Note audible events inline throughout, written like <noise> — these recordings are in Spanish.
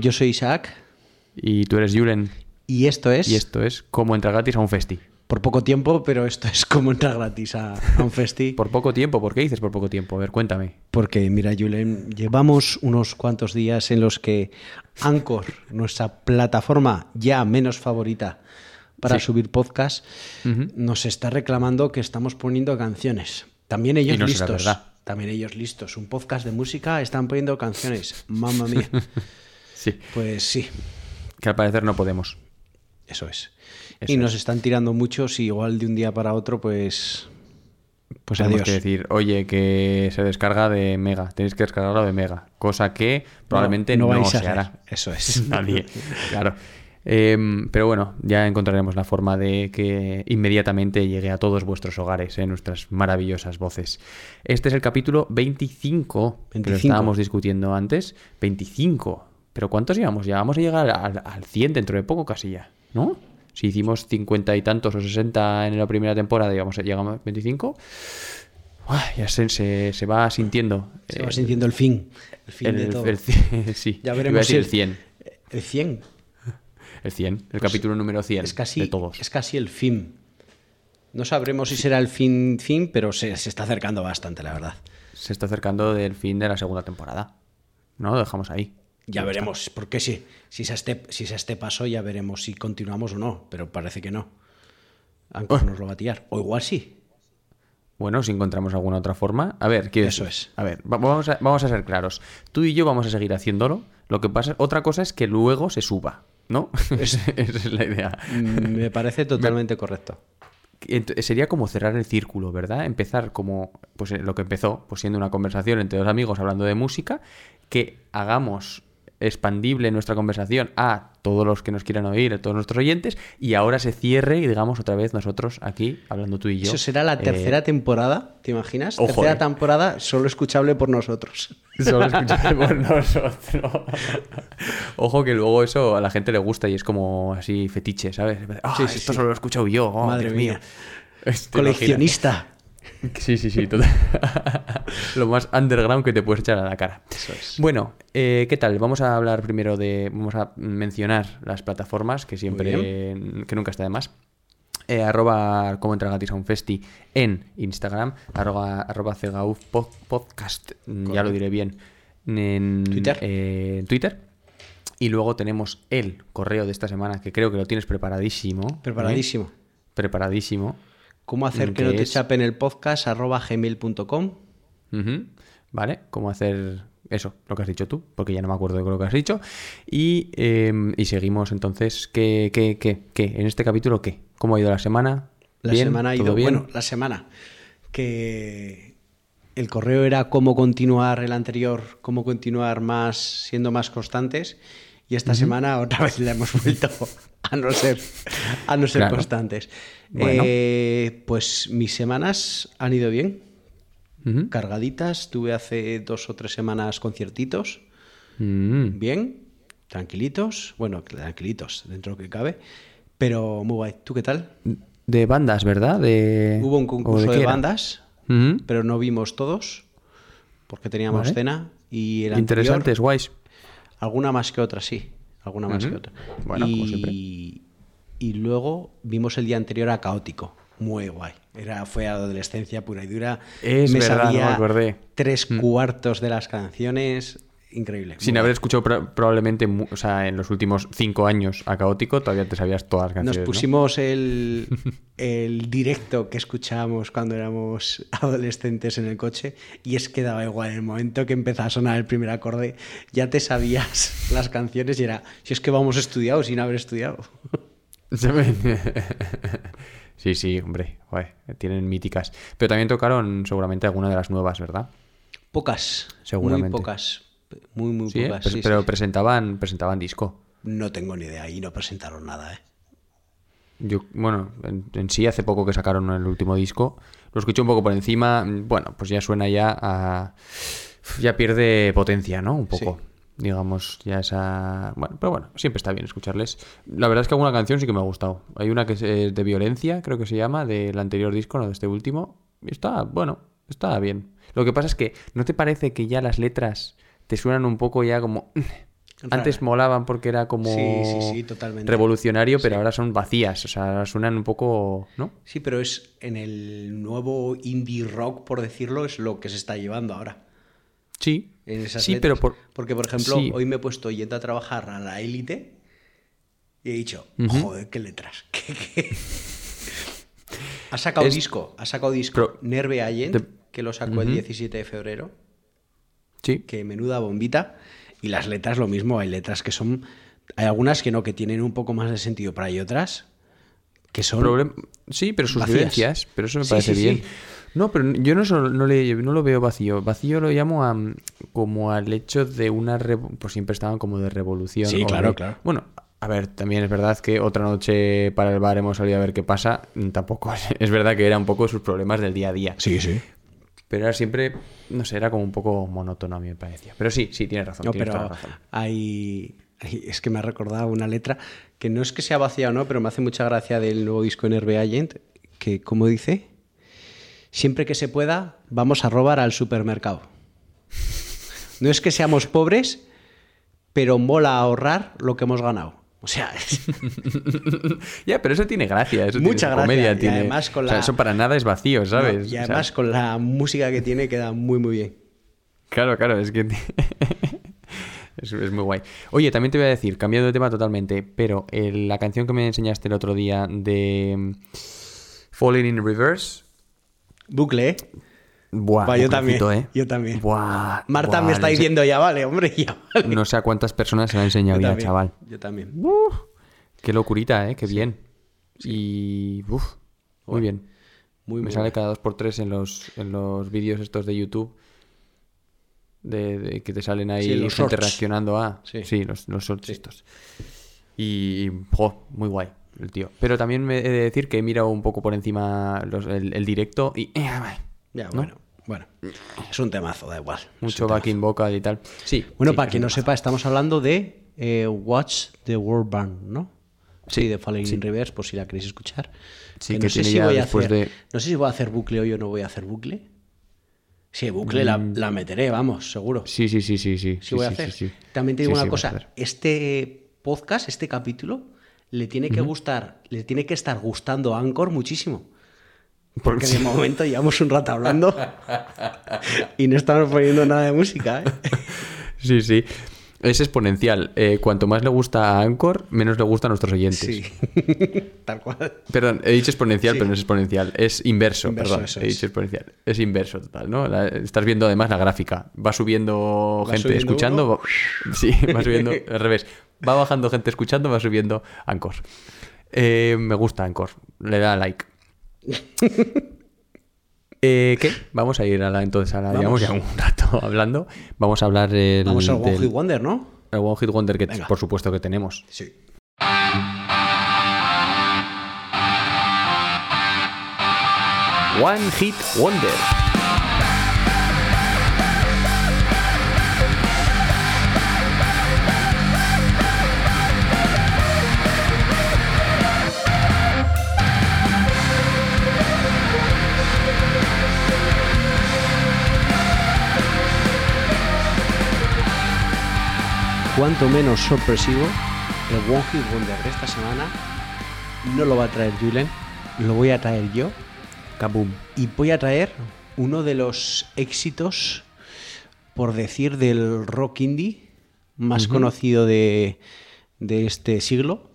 Yo soy Isaac Y tú eres Julen. y esto es, Y esto es cómo entrar gratis a un festi. por poco tiempo, pero esto es como entrar gratis a, a un festi. <laughs> Por poco tiempo, ¿por qué dices por poco tiempo? A ver, cuéntame. Porque, mira, Julen, llevamos unos cuantos días en los que Anchor, nuestra plataforma ya menos favorita para Sí. subir podcast, nos está reclamando que estamos poniendo canciones. También ellos Y no será listos. También ellos listos. Un podcast de música están poniendo canciones. Mamma mía. <laughs> Sí, Pues sí, que al parecer no podemos. eso es. Eso y nos es. están tirando muchos y igual de un día para otro, pues. Pues Tenemos que decir, oye, que se descarga de Mega. Tenéis que descargarlo de Mega. Cosa que probablemente no, vais a se hacer. hará. Eso es. <laughs> Nadie. Claro. Em, pero bueno, ya encontraremos la forma de que inmediatamente llegue a todos vuestros hogares, en nuestras maravillosas voces. Este es el capítulo 25, que lo 25. estábamos discutiendo antes. 25. ¿Pero cuántos llevamos? Ya vamos a llegar al, al 100 dentro de poco casi ya, ¿no? Si hicimos 50 y tantos o 60 en la primera temporada, digamos, llegamos a 25. Uah, ya se, se, se va sintiendo. Se va eh, sintiendo el fin. El fin de todo. <laughs> el sí, ya veremos si el 100. El 100. El 100, el capítulo número 100 Es casi, de todos. es casi el fin. No sabremos si será el fin, fin, pero se, se está acercando bastante, la verdad. Se está acercando del fin de la segunda temporada. ¿No? Lo dejamos ahí. Ya veremos, porque sí, si es este, si es este paso ya veremos si continuamos o no, pero parece que no. Anchor nos lo va a tirar. O igual sí. Bueno, si encontramos alguna otra forma. A ver, quiero Eso es. A ver, va- vamos a, vamos a ser claros. Tú y yo vamos a seguir haciéndolo. Lo que pasa, otra cosa es que luego se suba, ¿no? <laughs> Esa es la idea. Mm, Me parece totalmente correcto. Sería como cerrar el círculo, ¿verdad? Empezar como, pues eh, lo que empezó, pues siendo una conversación entre dos amigos hablando de música, que hagamos expandible nuestra conversación a todos los que nos quieran oír, a todos nuestros oyentes, y ahora se cierre y digamos otra vez nosotros aquí, hablando tú y yo. Eso será la eh, tercera temporada, ¿te imaginas? tercera eh. temporada solo escuchable por nosotros. <laughs> Solo escuchar por nosotros. Ojo que luego eso a la gente le gusta y es como así fetiche, ¿sabes? Ah, Sí, sí, esto sí. solo lo he escuchado yo. oh, Madre Dios mía. mío. <laughs> Este, Coleccionista. Sí, sí, sí. total. <laughs> lo más underground que te puedes echar a la cara. Eso es. Bueno, eh, ¿qué tal? Vamos a hablar primero de. Vamos a mencionar las plataformas, que siempre. que nunca está de más. Eh, arroba como entrar gratis a un festi en Instagram, arroba, arroba cegauf pod- podcast, ya lo diré bien, en Twitter. eh, Twitter. Y luego tenemos el correo de esta semana, que creo que lo tienes preparadísimo. ¿eh? Preparadísimo. ¿Cómo hacer que no te es- chapen el podcast arroba gmail.com? ¿Vale? ¿Cómo hacer eso? Lo que has dicho tú, porque ya no me acuerdo de lo que has dicho. Y, eh, y seguimos entonces. ¿qué, qué, qué, qué? ¿En este capítulo qué? ¿Cómo ha ido la semana? La ¿Bien? semana ha ¿Todo ido. bien? Bueno, la semana. Que el correo era cómo continuar el anterior, cómo continuar más, siendo más constantes. Y esta semana otra vez le hemos vuelto a no ser, a no ser Claro. constantes. Bueno. Eh, pues mis semanas han ido bien, cargaditas. Tuve hace dos o tres semanas conciertitos. Mm. Bien, tranquilitos. Bueno, tranquilitos, dentro de lo que cabe. Pero muy guay. ¿Tú qué tal? De bandas, ¿verdad? De... Hubo un ¿o concurso de, bandas, pero no vimos todos porque teníamos Vale. cena y el Interesantes, guays. Alguna más que otra, sí, alguna más que otra. Bueno, y, como siempre. y luego vimos el día anterior a Caótico, muy guay. Era fue adolescencia pura y dura. Es verdad, no me sabía acordé. Tres Mm. cuartos de las canciones. Increíble. Sin haber escuchado pro- probablemente, o sea, en los últimos cinco años a Caótico, todavía te sabías todas las canciones. Nos ¿no? pusimos el, <laughs> el directo que escuchábamos cuando éramos adolescentes en el coche y es que daba igual. En el momento que empezaba a sonar el primer acorde, ya te sabías <laughs> las canciones y era, si es que vamos estudiado sin haber estudiado. <laughs> sí, sí, hombre, tienen míticas. Pero también tocaron seguramente alguna de las nuevas, ¿verdad? Pocas, Seguramente. muy pocas. Muy, muy Sí, pocas. Pero- sí, pero sí. presentaban, presentaban disco. No tengo ni idea y no presentaron nada, ¿eh? Yo, bueno, en, en sí hace poco que sacaron el último disco, lo escuché un poco por encima, bueno, pues ya suena ya a... ya pierde potencia, ¿no? Un poco. Digamos, ya esa... Bueno, pero bueno, siempre está bien escucharles. La verdad es que alguna canción sí que me ha gustado. Hay una que es eh, de violencia, creo que se llama, del anterior disco, no de este último. Y está, bueno, está bien. Lo que pasa es que, ¿no te parece que ya las letras te suenan un poco ya como... Antes Rara. molaban porque era como Sí, sí, sí, totalmente. revolucionario, pero ahora son vacías, o sea, suenan un poco, ¿no? Sí, pero es en el nuevo indie rock, por decirlo, es lo que se está llevando ahora. Sí, En esas sí, letras. pero por... Porque, por ejemplo, hoy me he puesto yendo a trabajar a la élite y he dicho, joder, qué letras. <laughs> qué- qué". Ha sacado Es- disco, ha sacado disco Nerve Agent, de- que lo sacó el 17 de febrero, Sí, que menuda bombita. Y las letras lo mismo, hay letras que son... Hay algunas que no, que tienen un poco más de sentido, pero hay otras que son... Problem- sí, pero sus vivencias, pero eso me Sí, parece sí, bien. No, pero yo no, solo- no, le, no lo veo vacío. Vacío lo llamo a, como al hecho de una... Pues siempre estaban como de revolución. Sí, claro, de- claro. Bueno, a ver, también es verdad que otra noche para el bar hemos salido a ver qué pasa. Tampoco es, <laughs> es verdad que era un poco sus problemas del día a día. Sí, sí. Pero era siempre, no sé, era como un poco monótono a mí me parecía. Pero sí, sí, tienes razón. No, tienes pero razón. hay, Es que me ha recordado una letra que no es que sea vacía o no, pero me hace mucha gracia del nuevo disco Nerve Agent, que, como dice, siempre que se pueda, vamos a robar al supermercado. No es que seamos pobres, pero mola ahorrar lo que hemos ganado. O sea, <laughs> Ya, pero eso tiene gracia. Eso Mucha tiene, gracia, comedia y tiene- además con o sea, la- eso para nada es vacío, ¿sabes? y O sea, además con la música que tiene queda muy, muy bien. Claro, claro, es que... <laughs> es, es muy guay. Oye, también te voy a decir, cambiando de tema totalmente, pero eh, la canción que me enseñaste el otro día de mm, Falling in Reverse... Bucle, Buah, yo también, ¿eh? yo también. Buah, Marta buah, me está no sé- diciendo, ya vale, hombre, <laughs> ya vale. No sé a cuántas personas se la ha enseñado Yo ya, también, chaval. Yo también. Qué locurita, ¿eh? Qué bien. Y... Uf, muy bien. Muy, me sale cada dos por tres en los, en los vídeos estos de YouTube. De, de que te salen ahí Sí, los gente shorts. reaccionando a. Sí. Sí, los, los shorts estos. Y, y, jo, muy guay el tío. Pero también me he de decir que he mirado un poco por encima los- el, el directo y. eh, Ya, ¿no? bueno, bueno. Es un temazo, da igual. Mucho backing vocal y tal. Sí. Bueno, sí, para quien no sepa, estamos hablando de eh, Watch the World Burn, ¿no? Sí, Sí, de Falling sí. in Reverse, por si la queréis escuchar. Sí, no que sé tiene si voy a hacer, de- No sé si voy a hacer bucle hoy o no voy a hacer bucle. Sí, bucle la, la meteré, vamos, seguro. Mm. Sí, sí, sí, sí, sí. Sí, voy a hacer. También te digo una cosa, este podcast, este capítulo, le tiene que gustar, le tiene que estar gustando a Anchor muchísimo. Porque de momento llevamos un rato hablando y no estamos poniendo nada de música. ¿eh? <laughs> Sí, sí. Es exponencial. Eh, cuanto más le gusta a Anchor, menos le gusta a nuestros oyentes. Sí, <laughs> tal cual. Perdón, he dicho exponencial, Sí. pero no es exponencial. Es inverso, Inverso, perdón. He dicho exponencial. Es inverso total, ¿no? La- estás viendo además la gráfica. Va subiendo Va gente subiendo escuchando. va- <laughs> Sí, va subiendo al revés. Va bajando gente escuchando, va subiendo Anchor. Eh, me gusta Anchor. Le da like. <laughs> Eh, ¿Qué? Vamos a ir a la entonces a la Vamos. llevamos ya un rato <laughs> hablando. Vamos a hablar el, Vamos al One del- Hit Wonder, ¿no? el One Hit Wonder que Venga. por supuesto que tenemos. Sí. One Hit Wonder. Cuanto menos sorpresivo, el One Hit Wonder de esta semana no lo va a traer Julen, lo voy a traer yo. Kaboom. Y voy a traer uno de los éxitos por decir, del rock indie más conocido de, de este siglo.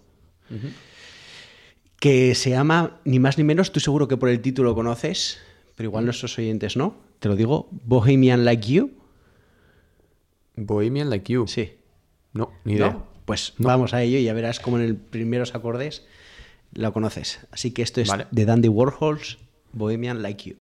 Que se llama, ni más ni menos, tú seguro que por el título lo conoces, pero igual nuestros oyentes no. Te lo digo, Bohemian Like You. Bohemian Like You. Sí. No, ni idea. ¿No? Pues vamos a ello y ya verás cómo en el primeros acordes lo conoces. Así que esto es Vale. de Dandy Warhols, Bohemian Like. You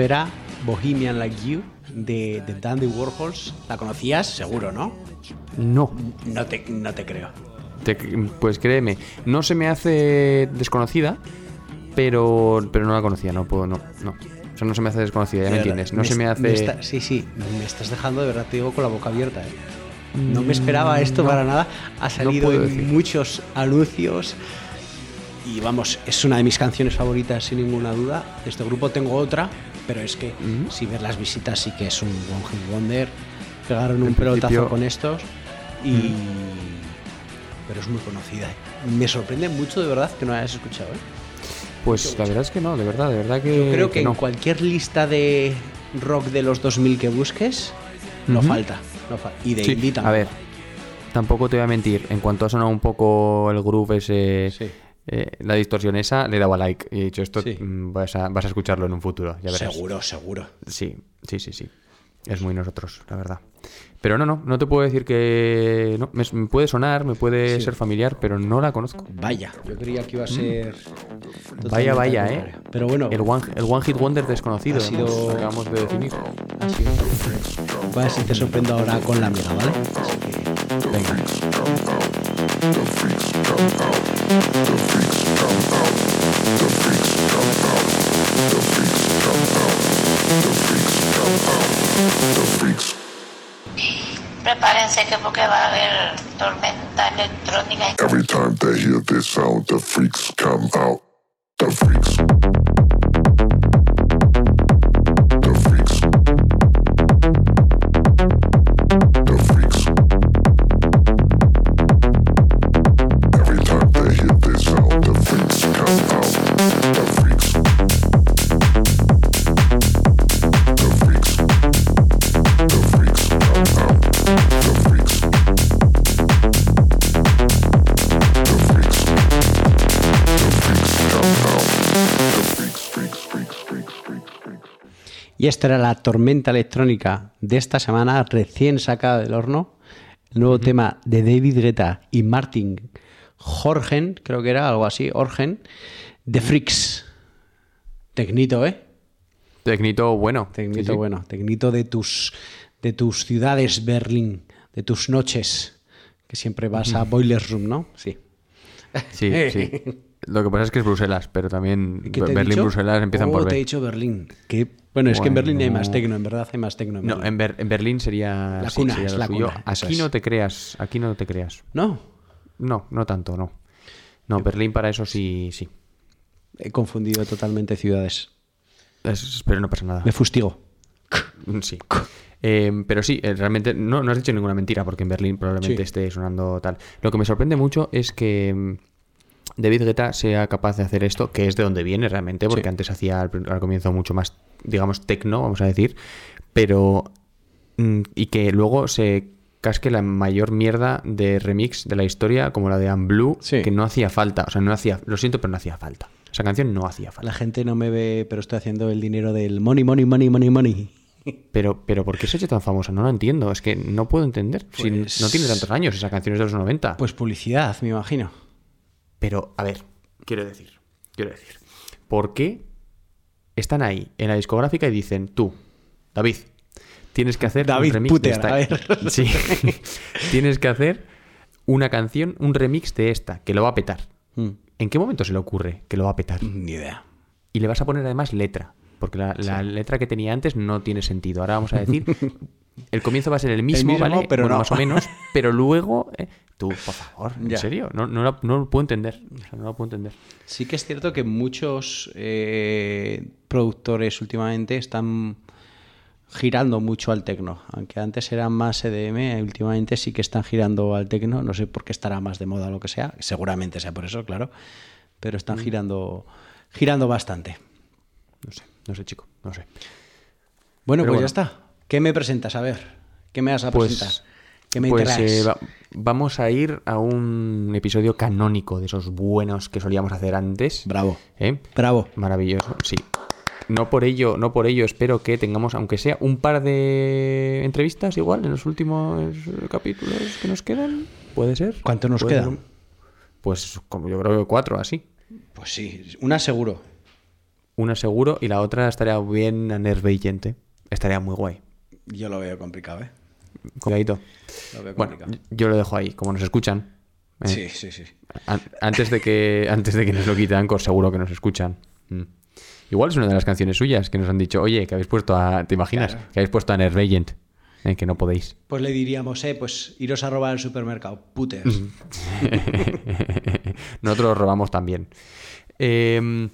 esto era Bohemian Like You de, de Dandy Warhols. ¿La conocías? Seguro, ¿no? No. No te, no te creo. Te- pues créeme, no se me hace desconocida, pero, pero no la conocía, no puedo, no, no. O sea, no se me hace desconocida, ya me entiendes. No se me hace. está- sí, sí, me estás dejando de verdad, te digo, con la boca abierta. ¿eh? No me esperaba esto para nada. Ha salido puedo en muchos anuncios. Y vamos, es una de mis canciones favoritas, sin ninguna duda. De este grupo tengo otra, pero es que si ves las visitas, sí que es un One Hit Wonder. Pegaron un pelotazo principio- con estos. Y. Pero es muy conocida. ¿eh? Me sorprende mucho de verdad que no hayas escuchado. ¿eh? Pues la verdad es que no, de verdad, de verdad que. Yo creo que, no. en cualquier lista de rock de los 2000 que busques, no falta. no fa- y de Sí, indie a ver, tampoco te voy a mentir. En cuanto ha sonado un poco el groove ese, Sí. Eh, la distorsión esa, le he dado a like y he dicho esto, Sí. mm, vas, a, vas a escucharlo en un futuro, ya verás. Seguro, seguro. Sí, sí, sí, sí. Es muy nosotros, la verdad. Pero no, no, no te puedo decir que. No, me, me puede sonar, me puede Sí. ser familiar, pero no la conozco. Vaya, yo creía que iba a ser. Mm. Vaya, vaya, eh. Pero bueno, El one, el one Hit Wonder desconocido, Ha sido- ¿no? acabamos de definir. ha sido- a ver si te sorprendo ahora con la amiga, ¿vale? Así que, Venga. Every time they hear this sound, the freaks come out. The freaks. Y esta era la tormenta electrónica de esta semana, recién sacada del horno. El nuevo tema de David Guetta y Martin Jorgen, creo que era algo así, Orgen, The Freaks. Tecnito, ¿eh? Tecnito bueno. Tecnito Sí, sí. bueno, tecnito de tus, de tus ciudades, Berlín, de tus noches, que siempre vas a Boiler Room, ¿no? Sí. Sí, <laughs> sí. Lo que pasa es que es Bruselas, pero también ¿Qué te he Berlín, dicho? Bruselas empiezan Oh, por te he B. dicho Berlín. Que, bueno, es que en Berlín hay más tecno, en verdad hay más tecno. en No, en, Ber- en Berlín sería, La sí, cuna, sería es la suyo. cuna, Aquí es. no te creas, aquí no te creas. No, No, no tanto, no. No, Berlín para eso sí, sí. he confundido totalmente ciudades. Es- pero no pasa nada. Me fustigo. Sí. Eh, pero sí, eh, realmente no, no has dicho ninguna mentira porque en Berlín probablemente Sí. esté sonando tal. Lo que me sorprende mucho es que mm, David Guetta sea capaz de hacer esto, que es de donde viene realmente, porque Sí. antes hacía al, comienzo mucho más, digamos, tecno, vamos a decir, pero... mm, y que luego se casque la mayor mierda de remix de la historia, como la de Unblue, Sí. que no hacía falta, o sea, no hacía, lo siento, pero no hacía falta. Esa canción no hacía falta. La gente no me ve, pero estoy haciendo el dinero del money, money, money, money, money. Pero, pero ¿por qué se ha hecho tan famosa? No lo entiendo. Es que no puedo entender. Si Pues- no tiene tantos años, esa canción es de los 90. Pues publicidad, me imagino. Pero, a ver, quiero decir, quiero decir, ¿por qué están ahí en la discográfica y dicen, tú, David, tienes que hacer David un remix Puter, de esta... a ver. <laughs> Sí, <laughs> tienes que hacer una canción, un remix de esta, que lo va a petar. Mm, ¿En qué momento se le ocurre que lo va a petar? Ni idea. Y le vas a poner además letra, porque la, la letra que tenía antes no tiene sentido. Ahora vamos a decir, <laughs> el comienzo va a ser el mismo, mismo, ¿vale? pero Bueno, no. más o menos, <laughs> pero luego... eh, tú, por favor, ¿en Ya. serio? No, no, lo- no lo puedo entender. O sea, no lo puedo entender. Sí que es cierto que muchos eh, productores últimamente están girando mucho al tecno. Aunque antes eran más EDM, últimamente sí que están girando al tecno. No sé por qué estará más de moda o lo que sea. Seguramente sea por eso, claro. Pero están Mm. girando, girando bastante. No sé, no sé, chico, no sé. Bueno, Pero pues bueno. ya está. ¿Qué me presentas? A ver, ¿qué me vas a Pues, presentar? ¿Qué me pues eh, va- vamos a ir a un episodio canónico de esos buenos que solíamos hacer antes. Bravo. ¿Eh? Bravo. Maravilloso, sí. No por ello, no por ello espero que tengamos, aunque sea un par de entrevistas igual en los últimos capítulos que nos quedan. ¿Puede ser? ¿Cuánto nos ¿Puede quedan? Pues como yo creo que cuatro, así. Pues sí, una seguro. Una seguro y la otra estaría bien enerveyente. Estaría muy guay. Yo lo veo complicado, ¿eh? Lo veo Bueno, yo lo dejo ahí, como nos escuchan. ¿eh? Sí, sí, sí. An- Antes de que antes de que nos lo quite Anchor, seguro que nos escuchan. Mm. Igual es una de las canciones suyas que nos han dicho, oye, que habéis puesto a. ¿Te imaginas? Claro. Que habéis puesto a Nervagent. Eh, que no podéis. Pues le diríamos, eh, pues iros a robar al supermercado, puters. <laughs> Nosotros robamos también. Eh,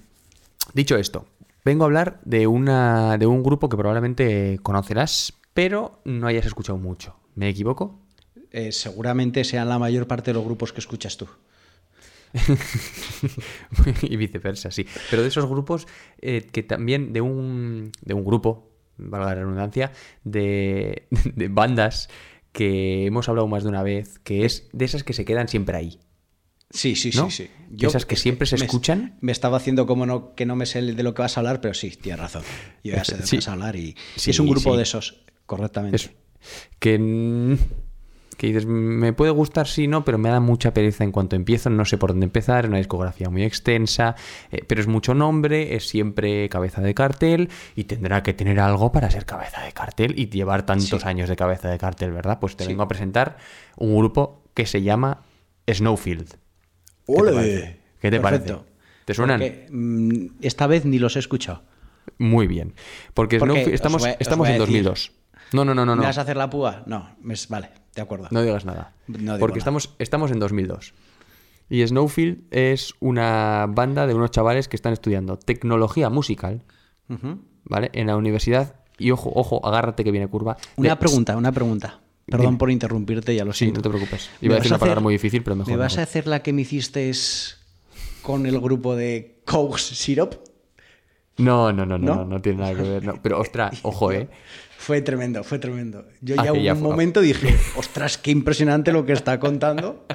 dicho esto, vengo a hablar de, una, de un grupo que probablemente conocerás, pero no hayas escuchado mucho. ¿Me equivoco? Eh, seguramente sean la mayor parte de los grupos que escuchas tú. <laughs> y viceversa, sí. Pero de esos grupos eh, que también de un, de un grupo, valga la redundancia, de, de bandas que hemos hablado más de una vez, que es de esas que se quedan siempre ahí. Sí, sí, ¿No? sí, sí. Esas que siempre se me- escuchan. Me estaba haciendo como no, que no me sé de lo que vas a hablar, pero sí, tienes razón. Yo ya sé de lo Sí. que vas a hablar y, es un grupo de esos, correctamente. Que, que dices, me puede gustar, sí, no, pero me da mucha pereza en cuanto empiezo, no sé por dónde empezar, es una discografía muy extensa, eh, pero es mucho nombre, es siempre cabeza de cartel y tendrá que tener algo para ser cabeza de cartel y llevar tantos Sí. años de cabeza de cartel, ¿verdad? Pues te Sí. vengo a presentar un grupo que se llama Snowfield. ¿Qué te ¡Ole! parece? ¿Qué te parece? ¿Te suenan? Porque, mm, esta vez ni los he escuchado. Muy bien. Porque, Porque Snowfield- os estamos, voy estamos en decir- 2002. No, no, no, no. ¿Me vas a hacer la púa? No, me- vale, de acuerdo. No digas nada. No Porque nada. Estamos, estamos en 2002. Y Snowfield es una banda de unos chavales que están estudiando tecnología musical. ¿vale? En la universidad. Y ojo, ojo, agárrate que viene curva. Una de- pregunta, una pregunta. Perdón Dime. por interrumpirte, ya lo Sí, siento. no te preocupes. ¿Me Iba a decir una palabra hacer- muy difícil, pero mejor. ¿Me vas a hacer la que me hiciste con el grupo de Coke Syrup? No, no, no, no, ¿No? no, tiene nada que ver. no. Pero ostras, <laughs> ojo, ¿eh? Fue tremendo, fue tremendo. Yo Ah, ya ya un fue- momento dije, ostras, qué impresionante lo que está contando.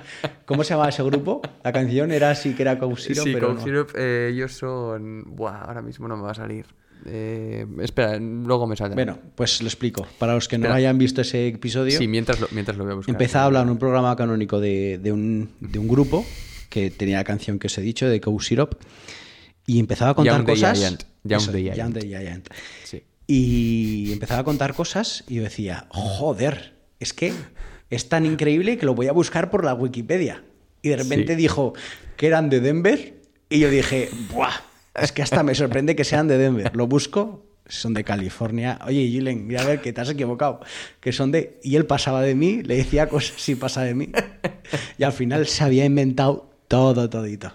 ¿Cómo se llamaba ese grupo? La canción era así que era Coke Syrup, sí, pero Coke no. Syrup, eh, ellos son. Buah, ahora mismo no me va a salir. Eh, espera, luego me saldrá. Bueno, pues lo explico. Para los que no hayan visto ese episodio, Sí, mientras lo, mientras lo voy a buscar. empezaba a hablar en un programa canónico de, de un, de un grupo que tenía la canción que os he dicho, de Coke Syrup, y empezaba a contar Young the cosas. Giant, Young Eso, the Young Giant. the Giant. Sí. Y empezaba a contar cosas y yo decía, joder, es que es tan increíble que lo voy a buscar por la Wikipedia. Y de repente Sí. dijo que eran de Denver y yo dije, ¡buah! Es que hasta me sorprende que sean de Denver. Lo busco, son de California. Oye, Gilen, mira a ver que te has equivocado. Que son de... Y él pasaba de mí, le decía cosas y pasa de mí. Y al final se había inventado todo, todito.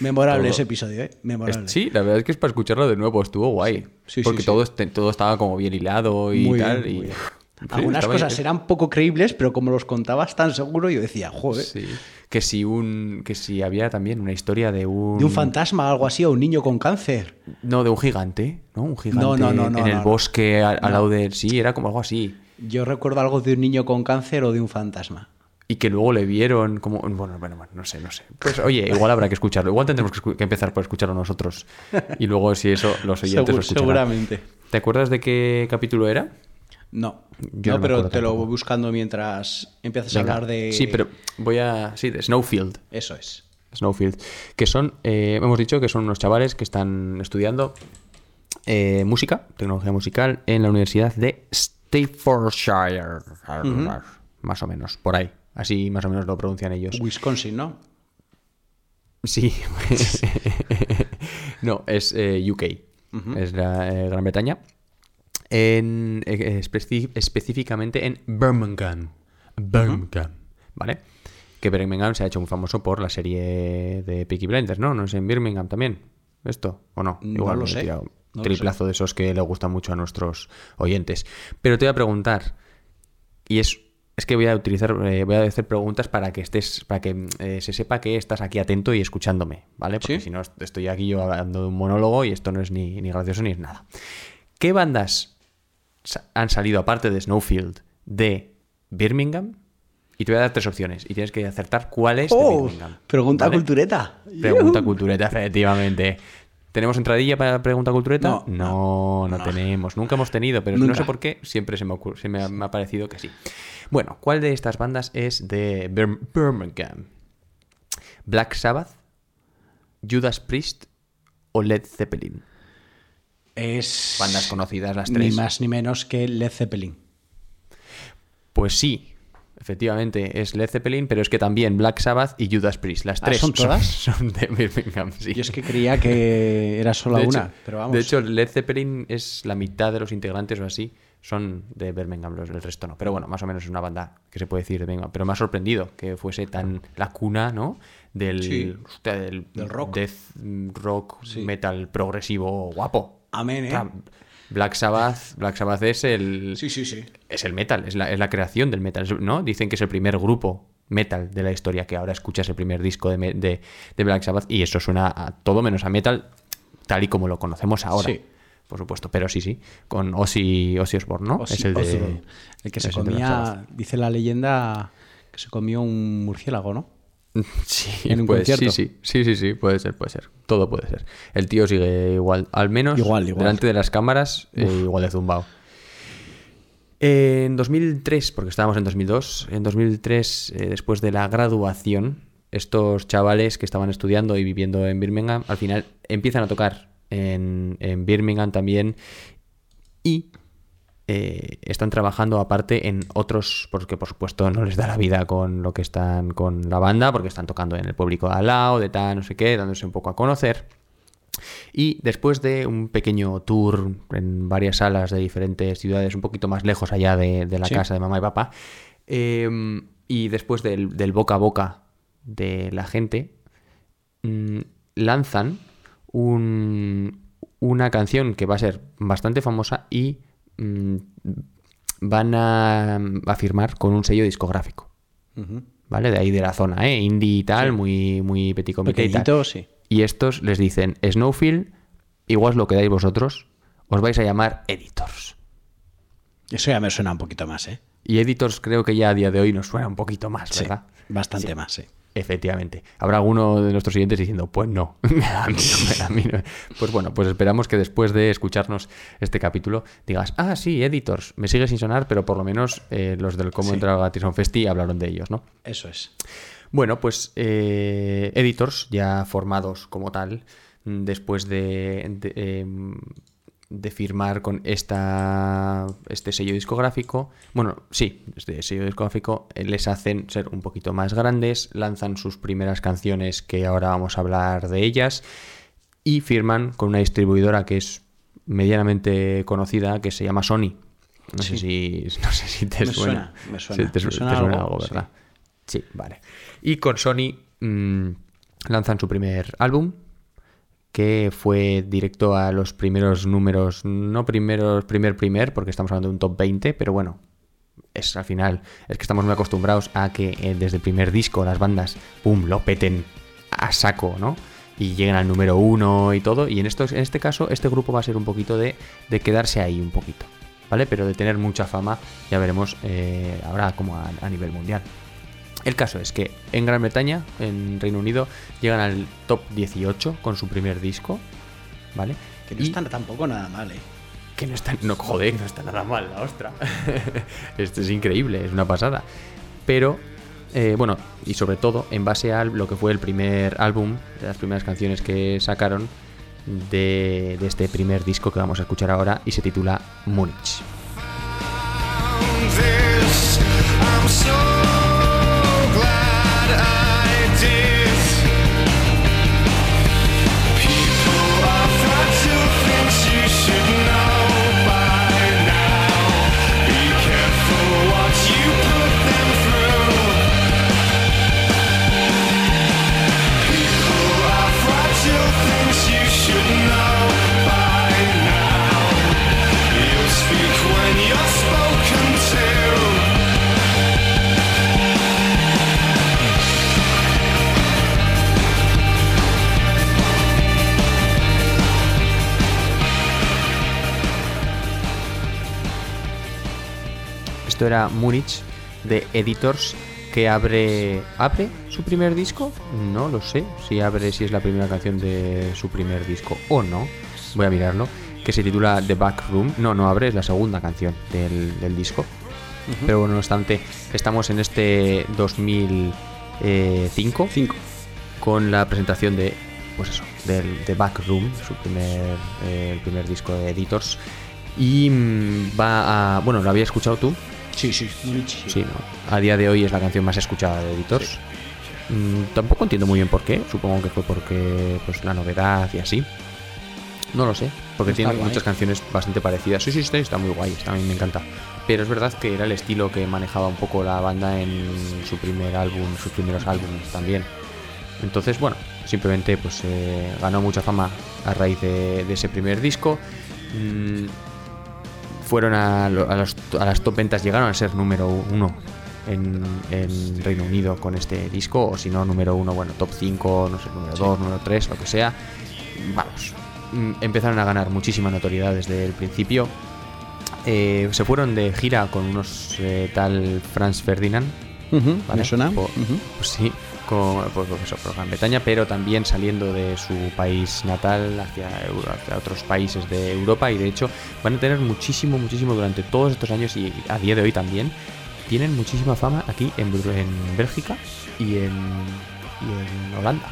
Memorable Todo. ese episodio, ¿eh? Memorable. Es- sí, la verdad es que es para escucharlo de nuevo, estuvo guay. Sí, sí, porque sí. Todo, este- todo estaba como bien hilado y Muy tal. bien, y... muy bien. <laughs> Sí, Algunas cosas bien. eran poco creíbles, pero como los contabas tan seguro, yo decía, joder, Sí. Que si un. Que si había también una historia de un. de un fantasma algo así, o un niño con cáncer. No, de un gigante, ¿no? Un gigante No, no, no, no, en el no, no. bosque al, al lado de. Sí, era como algo así. Yo recuerdo algo de un niño con cáncer o de un fantasma. Y que luego le vieron como. Bueno, bueno, bueno, no sé, no sé. Pues oye, igual habrá que escucharlo. Igual tendremos que, empezar por escucharlo nosotros. Y luego, si eso, los <laughs> oyentes Segur- lo escucharán. seguramente. ¿Te acuerdas de qué capítulo era? No, Yo no, pero te lo voy buscando mientras empiezas Venga. a hablar de... Sí, pero voy a... Sí, de Snowfield. Eso es. Snowfield, que son, eh, hemos dicho que son unos chavales que están estudiando eh, música, tecnología musical, en la Universidad de Staffordshire, más o menos, por ahí, así más o menos lo pronuncian ellos. Wisconsin, ¿no? Sí, <laughs> no, es eh, UK, es la eh, Gran Bretaña, en, eh, específicamente en Birmingham, Birmingham, ¿vale? Que Birmingham se ha hecho muy famoso por la serie de Peaky Blinders, ¿no? ¿No es en Birmingham también? ¿Esto? ¿O no? No Igual lo sé, lo triplazo de esos que le gustan mucho a nuestros oyentes. Pero te voy a preguntar, y es, es que voy a utilizar, eh, voy a hacer preguntas para que estés, para que eh, se sepa que estás aquí atento y escuchándome, ¿vale? Porque Sí. si no, estoy aquí yo hablando de un monólogo y esto no es ni, ni gracioso ni es nada. ¿Qué bandas han salido aparte de Snowfield de Birmingham? Y te voy a dar tres opciones y tienes que acertar cuál es de ¡Oh! Birmingham. Pregunta ¿vale? cultureta. Pregunta cultureta, efectivamente. ¿Tenemos entradilla para pregunta cultureta? No, no, no, no. tenemos. Nunca hemos tenido, pero no sé por qué, siempre se me, ocur- se me ha, me ha parecido que sí. Bueno, ¿cuál de estas bandas es de Bir- Birmingham? ¿Black Sabbath, Judas Priest o Led Zeppelin? Es... Bandas conocidas las Ni tres. más ni menos que Led Zeppelin. Pues sí, efectivamente es Led Zeppelin, pero es que también Black Sabbath y Judas Priest, las Ah, tres ¿son todas? <laughs> son de <laughs> Birmingham. Sí. Yo es que creía que era solo de una, hecho, pero vamos. De hecho, Led Zeppelin es la mitad de los integrantes o así. Son de Birmingham, los del resto no. Pero bueno, más o menos es una banda que se puede decir de Birmingham. Pero me ha sorprendido que fuese tan la cuna, ¿no? Del, Sí. hostia, del, Del rock. Death mm, rock, Sí. metal progresivo guapo. Amén, ¿eh? Black Sabbath, Black Sabbath es el, Sí, sí, sí. es el metal, es la, es la creación del metal, ¿no? Dicen que es el primer grupo metal de la historia, que ahora escuchas el primer disco de, de- de Black Sabbath y eso suena a todo menos a metal tal y como lo conocemos ahora. Sí. Por supuesto, pero sí, sí, con Ozzy, Ozzy Osbourne, ¿no? Ozzy es el de... Osbourne. El que se comía, dice la leyenda, que se comió un murciélago, ¿no? <laughs> Sí, en un pues, sí, concierto. sí, sí, sí, sí, puede ser, puede ser. Todo puede ser. El tío sigue igual, al menos Igual, igual. delante de las cámaras, eh, igual de zumbao. En 2003, porque estábamos en 2002, en 2003, eh, después de la graduación, estos chavales que estaban estudiando y viviendo en Birmingham, al final empiezan a tocar en, en Birmingham también y eh, están trabajando aparte en otros, porque por supuesto no les da la vida con lo que están con la banda, porque están tocando en el público de al lado, de tal, no sé qué, dándose un poco a conocer. Y después de un pequeño tour en varias salas de diferentes ciudades, un poquito más lejos allá de, de la Sí. casa de mamá y papá, eh, y después del, del boca a boca de la gente, mm, lanzan un- una canción que va a ser bastante famosa y mm, van a, a firmar con un sello discográfico. ¿Vale? De ahí de la zona, ¿eh? Indie y tal, muy, muy petit comité y tal. Sí. Y estos les dicen, Snowfield, igual lo que dais vosotros, os vais a llamar Editors. Eso ya me suena un poquito más, ¿eh? Y Editors creo que ya a día de hoy nos suena un poquito más, Sí, ¿verdad? bastante más, sí. Efectivamente. Habrá alguno de nuestros siguientes diciendo, pues no. <laughs> A mí no, a mí no. Pues bueno, pues esperamos que después de escucharnos este capítulo digas, ah, sí, Editors, me sigue sin sonar, pero por lo menos eh, los del Cómo Sí. entrar a Gatison Festi hablaron de ellos, ¿no? Eso es. Bueno, pues eh, editors ya formados como tal, después de, de, em, de firmar con esta, este sello discográfico, bueno, sí, este sello discográfico eh, les hacen ser un poquito más grandes, lanzan sus primeras canciones que ahora vamos a hablar de ellas y firman con una distribuidora que es medianamente conocida que se llama Sony. No, sé, si, <laughs> no sé si te Me suena. suena, me suena. Sí, te, Me su- suena te suena algo, sí. ¿verdad? Sí, vale. Y con Sony mm, lanzan su primer álbum, que fue directo a los primeros números, no primeros, primer, primer, porque estamos hablando de un top 20, pero bueno, es al final, es que estamos muy acostumbrados a que eh, desde el primer disco las bandas, pum, lo peten a saco, ¿no? Y lleguen al número uno y todo, y en, estos, en este caso, este grupo va a ser un poquito de, de quedarse ahí un poquito, ¿vale? Pero de tener mucha fama, ya veremos eh, ahora como a nivel mundial. El caso es que en Gran Bretaña, en Reino Unido, llegan al top 18 con su primer disco, ¿vale? Que no Y está tampoco nada mal, ¿eh? Que no está, no, joder, no está nada mal la ostra. <laughs> Esto es increíble, es una pasada. Pero, eh, bueno, y sobre todo en base a lo que fue el primer álbum, las primeras canciones que sacaron de, de este primer disco que vamos a escuchar ahora y se titula Múnich. Esto era Múnich de Editors que abre abre su primer disco. No lo sé si abre si es la primera canción de su primer disco o no. Voy a mirarlo. Que se titula The Back Room. No, no abre, es la segunda canción del, del disco. Pero bueno, no obstante, estamos en este 2005 Cinco. con la presentación de pues eso del The Back Room su primer eh, el primer disco de Editors y mm, va a bueno lo había escuchado tú Sí, sí, sí. Sí, ¿no? A día de hoy es la canción más escuchada de Editors. Mm, tampoco entiendo muy bien por qué. Supongo que fue porque pues la novedad y así. No lo sé. Porque tiene muchas canciones bastante parecidas. Sí, sí, está, está muy guay. Está, a mí me encanta. Pero es verdad que era el estilo que manejaba un poco la banda en su primer álbum, sus primeros álbumes también. Entonces, bueno, simplemente pues eh, ganó mucha fama a raíz de, de ese primer disco. Mm, fueron a, a los- a las top ventas, llegaron a ser número uno en, en Reino Unido con este disco, o si no, número uno, bueno, top 5, no sé, número 2, número 3, lo que sea. Vamos, mm, empezaron a ganar muchísima notoriedad desde el principio. Eh, se fueron de gira con unos eh, tal Franz Ferdinand, ¿vale? ¿Me suena? Po- pues sí, con, pues, pues eso, por Gran Bretaña, pero también saliendo de su país natal hacia, otros países de Europa y de hecho van a tener muchísimo, muchísimo durante todos estos años y a día de hoy también, tienen muchísima fama aquí en, Bélgica y en, y en Holanda.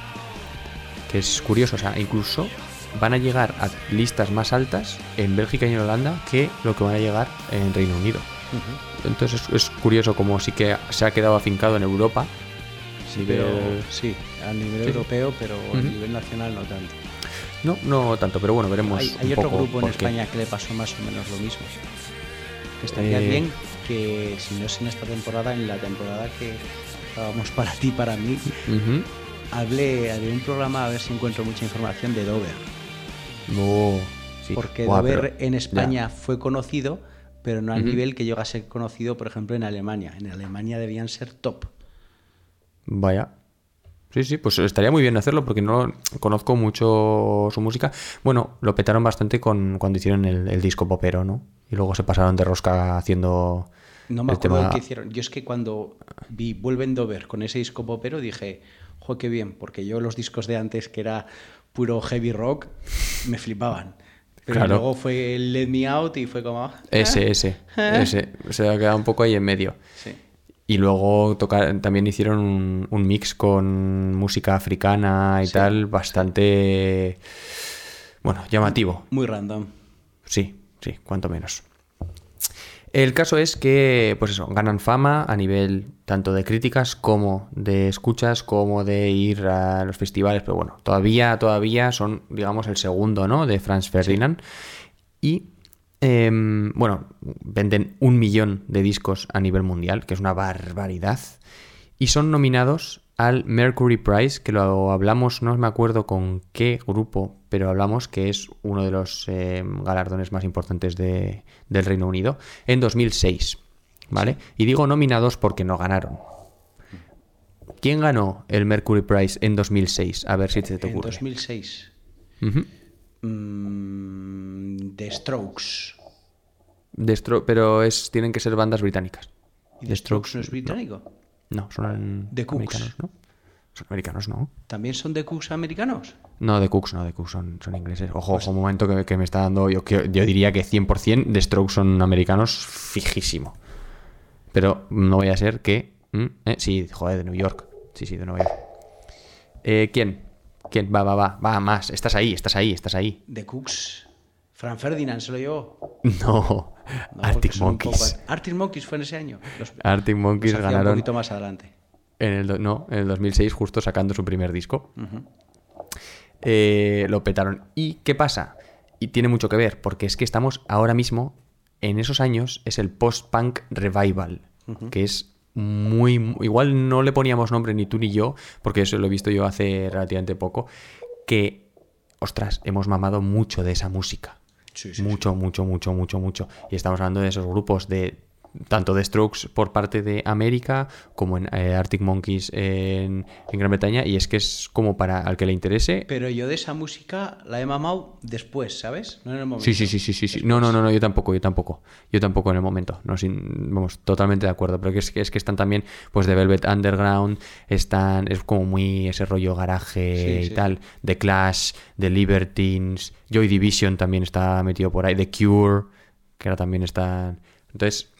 Que es curioso, o sea, incluso van a llegar a listas más altas en Bélgica y en Holanda que lo que van a llegar en Reino Unido. Entonces es, es curioso como sí que se ha quedado afincado en Europa. Sí, pero, sí, a nivel Sí. europeo, pero a nivel nacional no tanto. No, no tanto, pero bueno, veremos. Hay, hay un otro poco grupo en. España que le pasó más o menos lo mismo. Que estaría Eh. bien que, si no es en esta temporada, en la temporada que estábamos para ti, para mí, Ujú. hablé de un programa a ver si encuentro mucha información de Dover. No, sí. Porque Buah, Dover pero- en ya. España fue conocido, pero no al nivel que llega a ser conocido, por ejemplo, en Alemania. En Alemania debían ser top. Vaya. Sí, sí, pues estaría muy bien hacerlo porque no conozco mucho su música. Bueno, lo petaron bastante con cuando hicieron el, el disco popero, ¿no? Y luego se pasaron de rosca haciendo No me el acuerdo tema... qué hicieron. Yo es que cuando vi Vuelven Dover con ese disco popero dije, jo, qué bien, porque yo los discos de antes, que era puro heavy rock, me flipaban. Pero Claro. luego fue el Let Me Out y fue como... Ese, ese, <laughs> ese. Se ha quedado un poco ahí en medio. Sí. Y luego tocar, también hicieron un, un mix con música africana y Sí, tal, bastante, bueno, llamativo. Muy random. Sí, sí, cuanto menos. El caso es que, pues eso, ganan fama a nivel tanto de críticas como de escuchas, como de ir a los festivales, pero bueno, todavía, todavía son, digamos, el segundo, ¿no? De Franz Ferdinand. Y, em, bueno, venden un millón de discos a nivel mundial, que es una barbaridad. Y son nominados al Mercury Prize, que lo hablamos, no me acuerdo con qué grupo, pero hablamos que es uno de los eh, galardones más importantes de- del Reino Unido, en 2006. ¿Vale? Y digo nominados porque no ganaron. ¿Quién ganó el Mercury Prize en 2006? A ver si te, te En ocurre. 2006, Ujú. Mm, The Strokes. Destro- pero es, tienen que ser bandas británicas. ¿Y The The Strokes Strokes, no es británico? No, son The Cooks. americanos, ¿no? Son americanos, ¿no? ¿También son de Cooks americanos? No, de Cooks, no, de Cooks son, son ingleses. Ojo, ojo, un momento que, que me está dando. Yo, que- yo diría que 100% de Strokes son americanos, fijísimo. Pero no voy a ser que. ¿Mm? ¿Eh? Sí, joder, de New York. Sí, sí, de Nueva York. Eh, ¿Quién? Va, va, va, va, más. Estás ahí, estás ahí, estás ahí. De Cooks. Fran Ferdinand se lo llevó. No, No, <laughs> Arctic Monkeys. poco- Arctic Monkeys fue en ese año. Los, Arctic Monkeys los ganaron un poquito más adelante. en el, do- no, en el 2006, justo sacando su primer disco. Eh, lo petaron. ¿Y qué pasa? Y tiene mucho que ver, porque es que estamos ahora mismo, en esos años, es el post-punk revival, que es muy, Igual no le poníamos nombre ni tú ni yo, porque eso lo he visto yo hace relativamente poco, que, ostras, hemos mamado mucho de esa música. mucho, mucho, mucho, mucho, mucho. Y estamos hablando de esos grupos de tanto de Strokes por parte de América como en eh, Arctic Monkeys en, en Gran Bretaña y es que es como para al que le interese Pero yo de esa música la he mamado después, ¿sabes? No en el momento. Sí, sí, sí, sí, sí, sí. No, no, no, no, yo tampoco, yo tampoco. Yo tampoco en el momento. No, sin, vamos, totalmente de acuerdo. Pero que es, que es que están también, pues, de Velvet Underground, están, es como muy ese rollo garaje Sí, y sí. tal. The Clash, The Libertines, Joy Division también está metido por ahí. The Cure, que ahora también están. Entonces,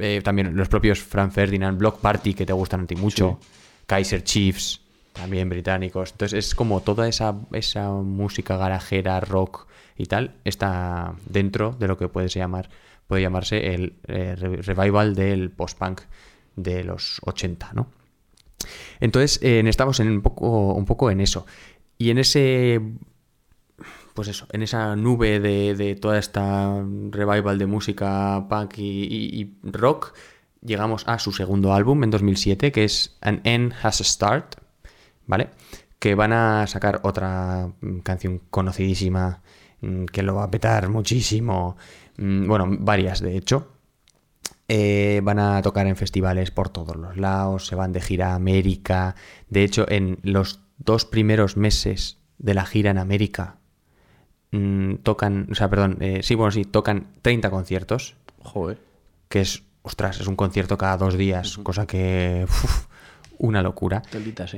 eh, también los propios Frank Ferdinand, Block Party, que te gustan a ti mucho. Kaiser Chiefs, también británicos. Entonces es como toda esa, esa música garajera, rock y tal, está dentro de lo que puede llamar, puede llamarse el eh, re- revival del post-punk de los 80, ¿no? Entonces, eh, estamos en un poco, un poco en eso. Y en ese pues eso, en esa nube de, de toda esta revival de música punk y, rock, llegamos a su segundo álbum en 2007, que es An End Has a Start, ¿vale? Que van a sacar otra mm, canción conocidísima mm, que lo va a petar muchísimo, mm, bueno, varias de hecho. Eh, van a tocar en festivales por todos los lados, se van de gira a América. De hecho, en los dos primeros meses de la gira en América, mm, tocan, o sea, perdón, eh, sí, bueno, sí, tocan 30 conciertos, Joder. que es, ostras, es un concierto cada dos días, cosa que, uf, una locura. Telita, sí.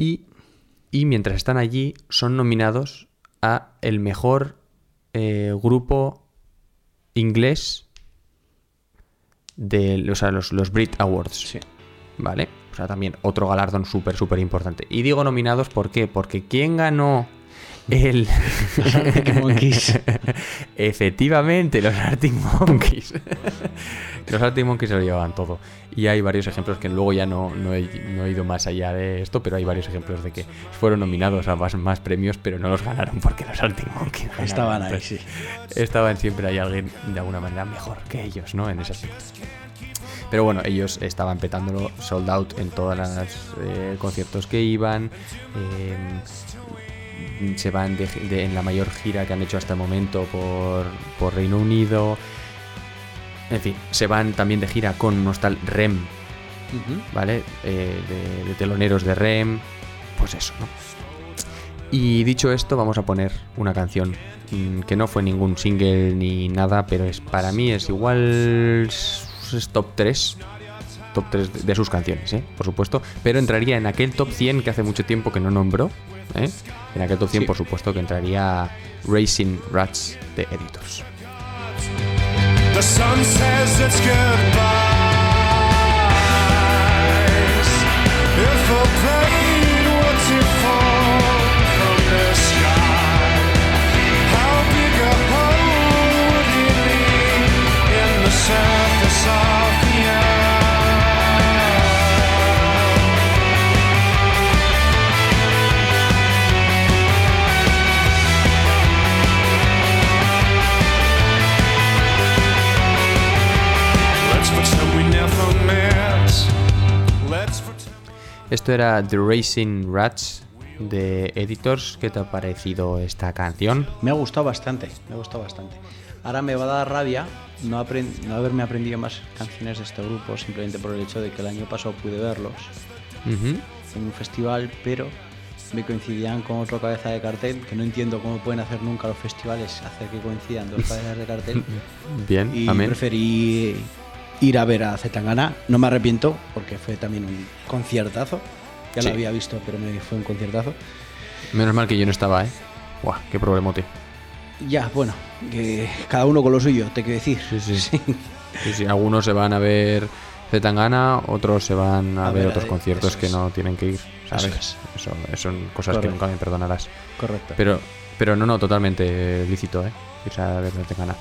Y, y mientras están allí, son nominados a el mejor eh, grupo inglés de o sea, los, los Brit Awards. Sí. ¿Vale? O sea, también otro galardón súper, súper importante. Y digo nominados, ¿por qué? Porque ¿quién ganó el... Arctic Monkeys. <laughs> Efectivamente, los Arctic Monkeys. <laughs> los Arctic Monkeys se lo llevaban todo. Y hay varios ejemplos que luego ya no, no, he, no he ido más allá de esto, pero hay varios ejemplos de que fueron nominados a más, más premios, pero no los ganaron porque los Arctic Monkeys ganaron. Estaban ahí, sí. Estaban siempre hay alguien de alguna manera mejor que ellos, ¿no? En ese aspecto. Pero bueno, ellos estaban petándolo sold out en todos los conciertos que iban. eh, se van de- de- en la mayor gira que han hecho hasta el momento por, por Reino Unido. En fin, se van también de gira con unos tal REM, ¿vale? Eh, de, de teloneros de REM. Pues eso, ¿no? Y dicho esto, vamos a poner una canción mm, que no fue ningún single ni nada, pero es para mí es igual es top 3 top 3 de- de sus canciones, ¿eh? por supuesto, pero entraría en aquel top 100 que hace mucho tiempo que no nombró, ¿eh? en aquel top 100 Sí. por supuesto que entraría Racing Rats de Editors. The sun says it's goodbyes. Esto era The Racing Rats de Editors. ¿Qué te ha parecido esta canción? Me ha gustado bastante, me ha gustado bastante. Ahora me va a dar rabia no, apren- no haberme aprendido más canciones de este grupo, simplemente por el hecho de que el año pasado pude verlos Ujú. en un festival, pero me coincidían con otro cabeza de cartel, que no entiendo cómo pueden hacer nunca los festivales, hacer que coincidan dos <laughs> cabezas de cartel. Bien, y amén. preferí ir a ver a Zetangana. No me arrepiento, porque fue también un conciertazo. Ya Sí. lo había visto, pero me fue un conciertazo. Menos mal que yo no estaba, ¿eh? Buah, qué problemote. Ya, bueno, que cada uno con lo suyo, te quiero decir. Sí, sí. Sí, <laughs> sí, algunos se van a ver Zetangana, otros se van a, A ver, ver, otros eh, conciertos que no tienen que ir, ¿sabes? Eso es. Eso, eso son cosas Correcto. que nunca me perdonarás. Correcto. Pero, pero no, no, totalmente lícito, ¿eh? Irse a ver Zetangana.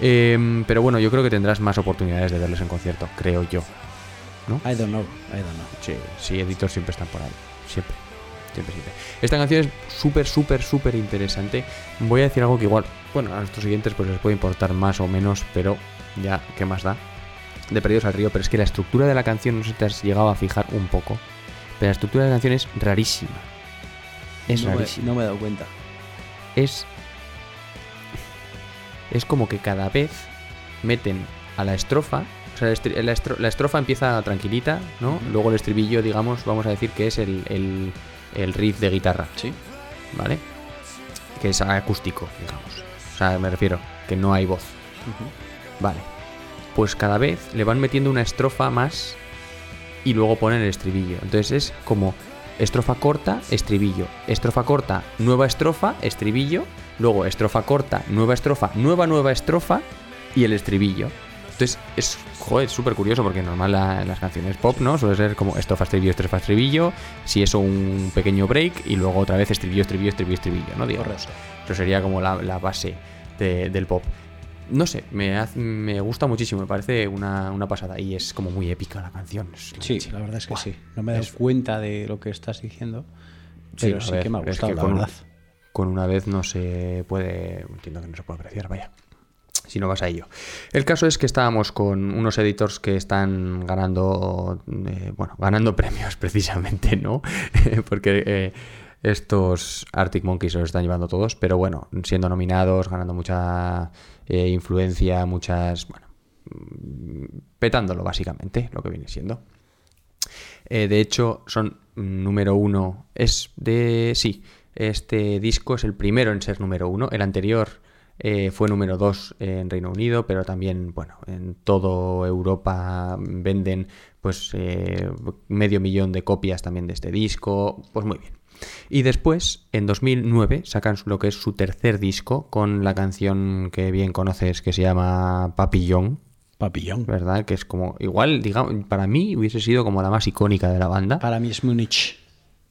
Eh, pero bueno, yo creo que tendrás más oportunidades de verles en concierto, creo yo. I don't know, I don't know. Sí, sí, Editor siempre están por ahí. Siempre. Siempre, siempre. Esta canción es súper, súper, súper interesante. Voy a decir algo que igual, bueno, a nuestros siguientes pues les puede importar más o menos, pero ya, ¿qué más da? De Perdidos al Río, pero es que la estructura de la canción, no sé si te has llegado a fijar un poco, pero la estructura de la canción es rarísima. Es no, me, rarísima. no me he dado cuenta. Es. Es como que cada vez meten a la estrofa. O sea, la, estro- estrofa empieza tranquilita, ¿no? Luego el estribillo, digamos, vamos a decir que es el, el- el riff de guitarra, Sí. ¿vale? Que es acústico, digamos. O sea, me refiero, que no hay voz. Vale. Pues cada vez le van metiendo una estrofa más y luego ponen el estribillo. Entonces es como estrofa corta, estribillo. Estrofa corta, nueva estrofa, estribillo. Luego estrofa corta, nueva estrofa, nueva nueva estrofa y el estribillo. Entonces es, joder, súper curioso porque normal la- en las canciones pop, ¿no? Suele ser como estrofa, estribillo, estrofa, estribillo. Si eso un pequeño break y luego otra vez estribillo, estribillo, estribillo, estribillo, ¿no? Correcto. Eso sería como la, la base de- del pop. No sé, me, haz- me gusta muchísimo, me parece una, una pasada. Y es como muy épica la canción. la Sí, leche. la verdad es que sí. No me he dado Es- cuenta de lo que estás diciendo. Sí, Pero sí, ver, que me ha es gustado, que la con verdad. Con una vez no se puede. Entiendo que no se puede apreciar, vaya. Si no vas a ello. El caso es que estábamos con unos editors que están ganando. eh, bueno, ganando <laughs> premios precisamente, ¿no? <laughs> Porque. eh, estos Arctic Monkeys se los están llevando todos, pero bueno, siendo nominados, ganando mucha eh, influencia, muchas. Bueno, petándolo básicamente, lo que viene siendo. Eh, de hecho, son mm, número uno. Es de. Sí, este disco es el primero en ser número uno. El anterior eh, fue número dos en Reino Unido, pero también, bueno, en todo Europa venden pues medio millón de copias también de este disco. Pues muy bien. Y después, en 2009, sacan lo que es su tercer disco con la canción que bien conoces que se llama Papillon, Papillón. ¿verdad? Que es como, igual, digamos, para mí hubiese sido como la más icónica de la banda. Para mí es Múnich.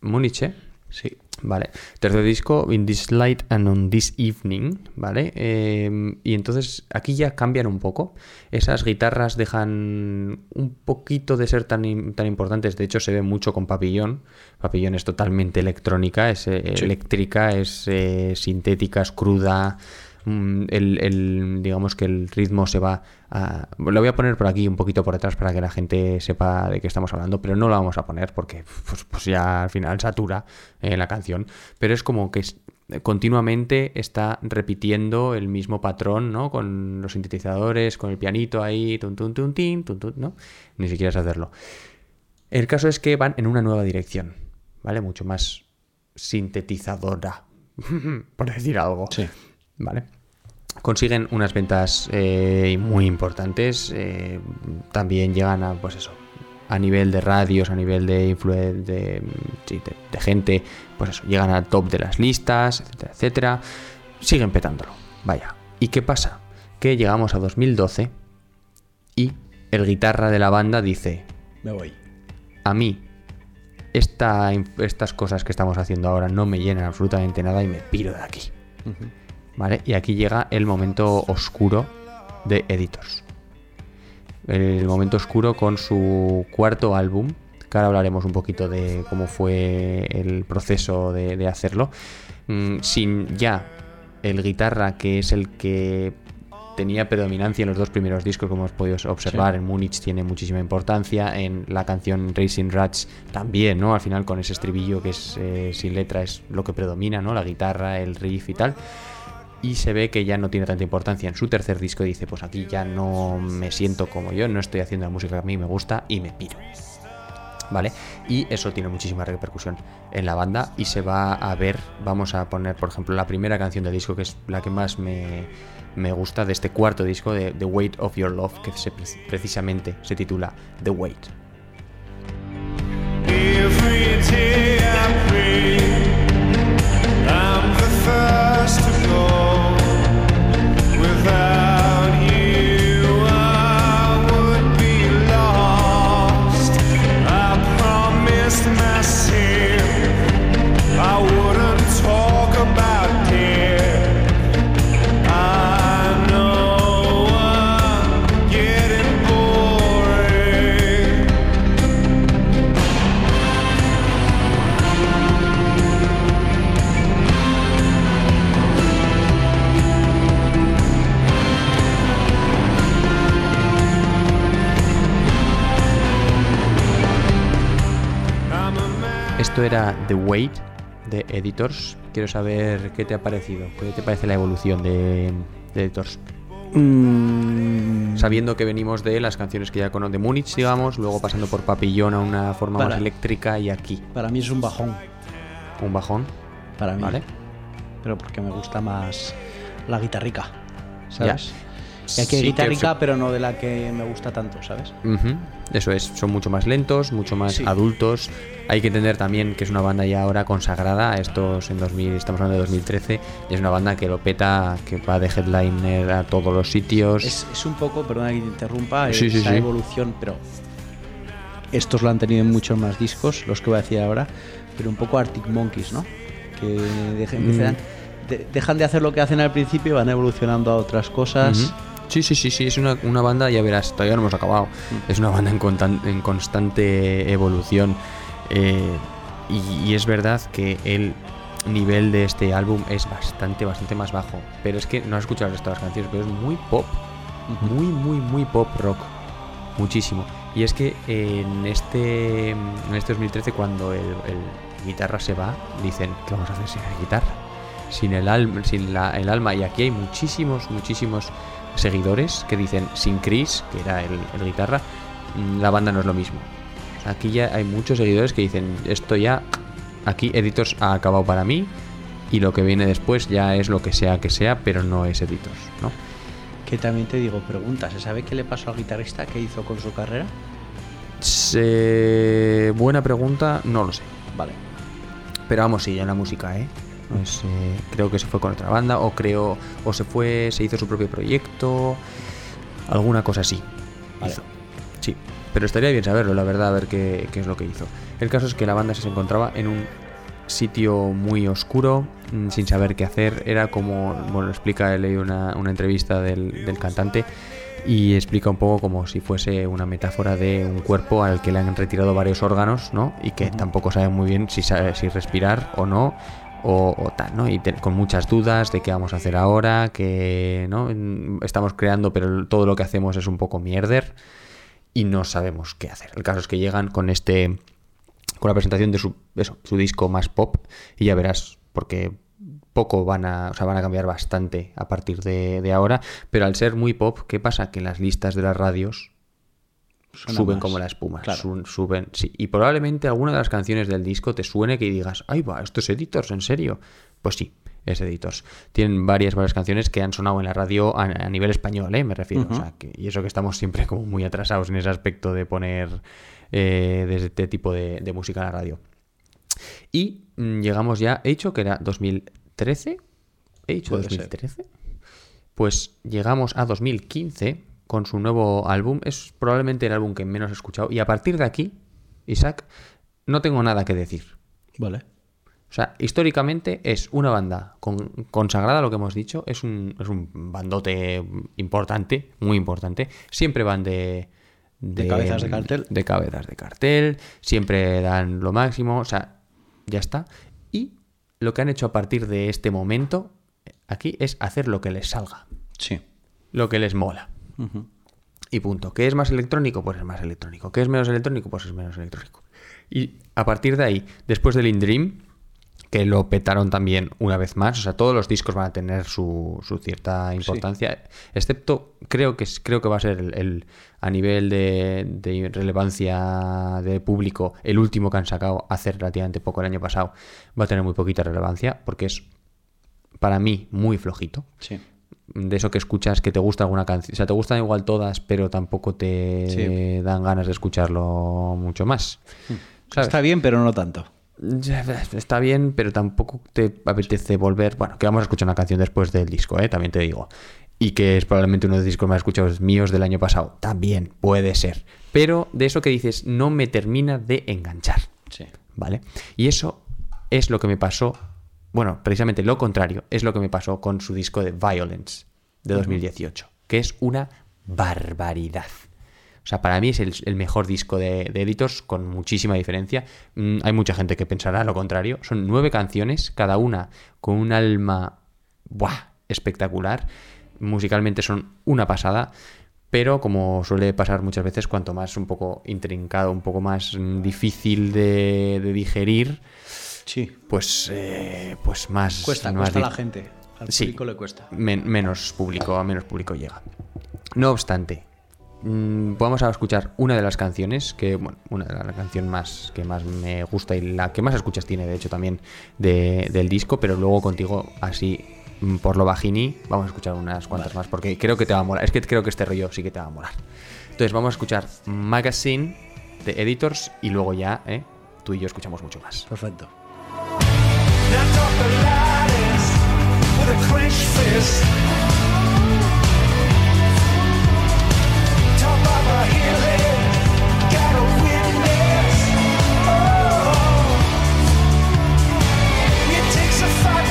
Múnich, ¿eh? Sí. Vale. Tercer disco, In This Light and On This Evening, ¿vale? Eh, y entonces aquí ya cambian un poco. Esas guitarras dejan un poquito de ser tan, tan importantes. De hecho, se ve mucho con Papillón. Papillón es totalmente electrónica, es eh, eléctrica, es eh, sintética, es cruda. Mm, El, el- digamos que el ritmo se va a... Lo voy a poner por aquí un poquito por detrás para que la gente sepa de qué estamos hablando, pero no lo vamos a poner porque pues, pues ya al final satura eh, la canción. Pero es como que es- continuamente está repitiendo el mismo patrón, ¿no? Con los sintetizadores, con el pianito ahí, tun, tun, tun, tin, tun, tun, ¿no? Ni siquiera es hacerlo. El caso es que van en una nueva dirección, ¿vale? Mucho más sintetizadora, <laughs> por decir algo. Sí. ¿Vale? Consiguen unas ventas eh, muy importantes. eh, también llegan a, pues eso, a nivel de radios, a nivel de influen- de, sí, de- de gente, pues eso, llegan al top de las listas, etcétera, etcétera. Siguen petándolo. Vaya. ¿Y qué pasa? Que llegamos a 2012 y el guitarra de la banda dice, Me voy. a mí esta, estas cosas que estamos haciendo ahora no me llenan absolutamente nada y me piro de aquí. ¿Vale? Y aquí llega el momento oscuro de Editors. El momento oscuro con su cuarto álbum, que ahora hablaremos un poquito de cómo fue el proceso de, de hacerlo. Mm, sin ya el guitarra, que es el que tenía predominancia en los dos primeros discos, como hemos podido observar. En Múnich tiene muchísima importancia. En la canción Racing Rats también, ¿no? Al final con ese estribillo que es eh, sin letra es lo que predomina, ¿no? La guitarra, el riff y tal. Y se ve que ya no tiene tanta importancia. En su tercer disco dice, pues aquí ya no me siento como yo, no estoy haciendo la música que a mí me gusta y me piro. ¿Vale? Y eso tiene muchísima repercusión en la banda y se va a ver, vamos a poner por ejemplo la primera canción del disco que es la que más me, me gusta de este cuarto disco de The Weight of Your Love que precisamente se titula The Weight. Esto era The Wait de Editors. Quiero saber qué te ha parecido, qué te parece la evolución de, de Editors. Mm, Sabiendo que venimos de las canciones que ya conocemos de Múnich, digamos, luego pasando por Papillón a una forma más eléctrica y aquí para mí es un bajón. un bajón, Para mí. ¿vale? Pero porque me gusta más la guitarrica. ¿Sabes? Y aquí hay guitarrica, pero no de la que me gusta tanto, ¿sabes? Ujú, Eso es, son mucho más lentos, mucho más Sí. adultos. Hay que entender también que es una banda ya ahora consagrada. Estos en 2000, estamos hablando de 2013, y es una banda que lo peta, que va de headliner a todos los sitios. Es, es un poco, perdona que te interrumpa, Sí, sí, esa sí. evolución, pero estos lo han tenido en muchos más discos, los que voy a decir ahora, pero un poco Arctic Monkeys, ¿no? Que dejen, Mm. empiezan- de- dejan de hacer lo que hacen al principio y van evolucionando a otras cosas. Ujú. Sí, sí, sí, sí, es una, una banda, ya verás, todavía no hemos acabado. Mm. Es una banda en, contan- en constante evolución. eh, y, y es verdad que el nivel de este álbum es bastante, bastante más bajo. Pero es que no has escuchado el resto de las canciones, pero es muy pop. Muy, muy, muy pop rock. Muchísimo. Y es que en este, en este 2013, cuando el, el guitarra se va, dicen, ¿qué vamos a hacer sin la guitarra? Sin el alma, sin la- el alma. Y aquí hay muchísimos, muchísimos seguidores que dicen, sin Chris, que era el, el guitarra, mm, la banda no es lo mismo. Aquí ya hay muchos seguidores que dicen, esto ya, aquí Editors ha acabado para mí y lo que viene después ya es lo que sea que sea, pero no es Editors, ¿no? Que también te digo, pregunta, ¿se sabe qué le pasó al guitarrista? ¿Qué hizo con su carrera? Se- Buena pregunta, no lo sé. Vale. Pero vamos, sí, en la música, ¿eh? No sé, creo que se fue con otra banda, o creo, o se fue, se hizo su propio proyecto, alguna cosa así. Vale. hizo. Sí, pero estaría bien saberlo, la verdad, a ver qué, qué es lo que hizo. El caso es que la banda se encontraba en un sitio muy oscuro, mm, sin saber qué hacer. Era como, bueno, explica, he leído una, una entrevista del, del cantante y explica un poco como si fuese una metáfora de un cuerpo al que le han retirado varios órganos, ¿no? Y que tampoco sabe muy bien si, sabe, si respirar o no. O, tal, ¿no? Y con muchas dudas de qué vamos a hacer ahora, que ¿no? Estamos creando, pero todo lo que hacemos es un poco mierder y no sabemos qué hacer. El caso es que llegan con este con la presentación de su, eso, su disco más pop y ya verás porque poco van a, o sea, van a cambiar bastante a partir de, ahora, pero al ser muy pop, ¿qué pasa? Que las listas de las radios suben más. como la espuma, Claro. su- suben, sí, y probablemente alguna de las canciones del disco te suene que digas, ay va, esto es Editors, ¿en serio? Pues sí, es Editors. Tienen varias, varias canciones que han sonado en la radio a, a nivel español, ¿eh? me refiero, o sea, que, y eso que estamos siempre como muy atrasados en ese aspecto de poner eh, de este tipo de, de música en la radio. Y mm, llegamos ya, he dicho que era 2013, he dicho Puede ser. 2013, pues llegamos a 2015 con su nuevo álbum. Es probablemente el álbum que menos he escuchado. Y a partir de aquí, Isaac, no tengo nada que decir. Vale. O sea, históricamente es una banda con- consagrada, lo que hemos dicho. Es un, es un bandote importante, muy importante. Siempre van de, De cabezas de cartel. De cabezas de cartel. Siempre dan lo máximo. O sea, ya está. Y lo que han hecho a partir de este momento aquí es hacer lo que les salga. Sí. Lo que les mola. Y punto. ¿Qué es más electrónico? Pues es más electrónico. ¿Qué es menos electrónico? Pues es menos electrónico. Y a parir de ahí, después del In Dream, que lo petaron también una vez más, o sea, todos los discos van a tener su, su cierta importancia, excepto, creo que, creo que va a ser el, el- a nivel de, de relevancia de público, el último que han sacado hace relativamente poco el año pasado, va a tener muy poquita relevancia, porque es, para mí, muy flojito Sí. De eso que escuchas que te gusta alguna canción. O sea, te gustan igual todas, pero tampoco te Sí. dan ganas de escucharlo mucho más. ¿sabes? Está bien, pero no tanto. Está bien, pero tampoco te apetece volver. Bueno, que vamos a escuchar una canción después del disco, ¿eh? también te digo. Y que es probablemente uno de los discos más escuchados míos del año pasado. También puede ser. Pero de eso que dices, no me termina de enganchar. Sí. ¿Vale? Y eso es lo que me pasó. Bueno, precisamente lo contrario es lo que me pasó con su disco de Violence de 2018, que es una barbaridad. O sea, para mí es el, el mejor disco de, de Editors con muchísima diferencia. Mm, hay mucha gente que pensará lo contrario. Son nueve canciones, cada una con un alma ¡buah! espectacular. Musicalmente son una pasada. Pero como suele pasar muchas veces, cuanto más un poco intrincado, un poco más mm, difícil de, de digerir, Sí. pues, eh, pues más... Cuesta, más la gente. Al Sí. público le cuesta. men- menos público, a menos público llega. No obstante, mm, vamos a escuchar una de las canciones que, bueno, una de las canciones más que más me gusta y la que más escuchas tiene, de hecho, también de- del disco, pero luego contigo así mm, por lo bajini vamos a escuchar unas cuantas más porque creo que te va a molar. Es que creo que este rollo sí que te va a molar. Entonces vamos a escuchar Magazine de Editors y luego ya, ¿eh? tú y yo escuchamos mucho más. Perfecto. Knocked the with a clenched fist. Top of got witness. Oh, it takes a fight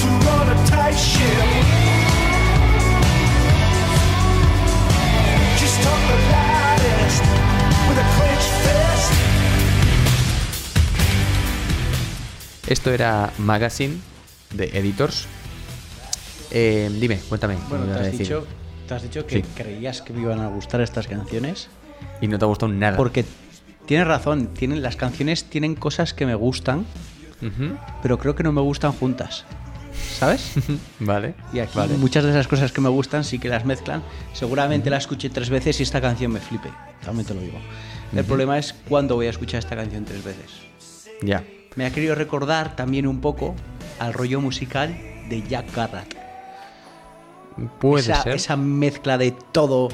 to run a tight ship. Esto era Magazine de Editors. Eh, dime, cuéntame. ¿qué Bueno, te has, decir? dicho, te has dicho que Sí. creías que me iban a gustar estas canciones. Y no te ha gustado nada. Porque tienes razón, tienen, las canciones tienen cosas que me gustan, pero creo que no me gustan juntas. ¿Sabes? <laughs> Vale. Y aquí vale. muchas de esas cosas que me gustan sí que las mezclan. Seguramente la escuché tres veces y esta canción me flipe. También te lo digo. El problema es cuándo voy a escuchar esta canción tres veces. Ya. Me ha querido recordar también un poco al rollo musical de Jack Garratt. Puede esa, ser. esa mezcla de todo.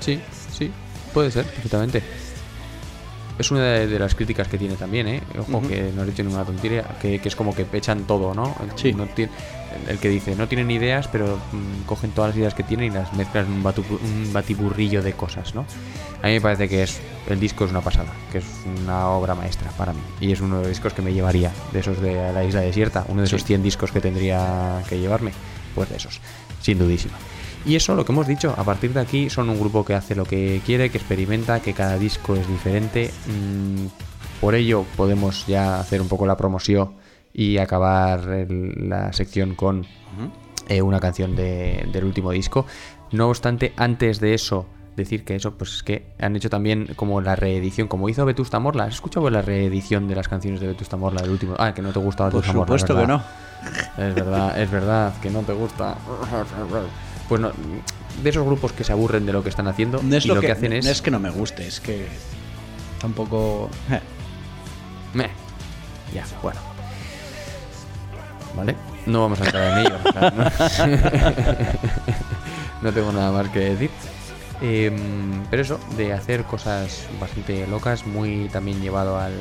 Sí, sí. Puede ser, perfectamente. Es una de, de las críticas que tiene también, ¿eh? Ojo, que no he dicho ninguna tontería, que, que es como que echan todo, ¿no? Sí. no tiene- el que dice, no tienen ideas, pero mm, cogen todas las ideas que tienen y las mezclan en un, un batiburrillo de cosas, ¿no? A mí me parece que es el disco es una pasada, que es una obra maestra para mí. Y es uno de los discos que me llevaría, de esos de la isla desierta, uno de esos 100 discos que tendría que llevarme, pues de esos, sin dudísima. Y eso, lo que hemos dicho, a partir de aquí son un grupo que hace lo que quiere, que experimenta, que cada disco es diferente. Mm, por ello podemos ya hacer un poco la promoción y acabar el- la sección con eh, una canción de- del último disco. No obstante, antes de eso, decir que eso, pues es que han hecho también como la reedición, como hizo Vetusta Morla. ¿Has escuchado la reedición de las canciones de Vetusta Morla del último? Ah, que no te gusta Por Vetusta Morla. es supuesto que no. Es verdad, es verdad, que no te gusta. Pues no, de esos grupos que se aburren de lo que están haciendo No es y lo, que, que, hacen no es... es que no me guste, es que tampoco. eh, Meh. Ya, bueno. Vale, no vamos a entrar en ello. no... <laughs> no tengo nada más que decir. Em, pero eso, de hacer cosas bastante locas, muy también llevado al,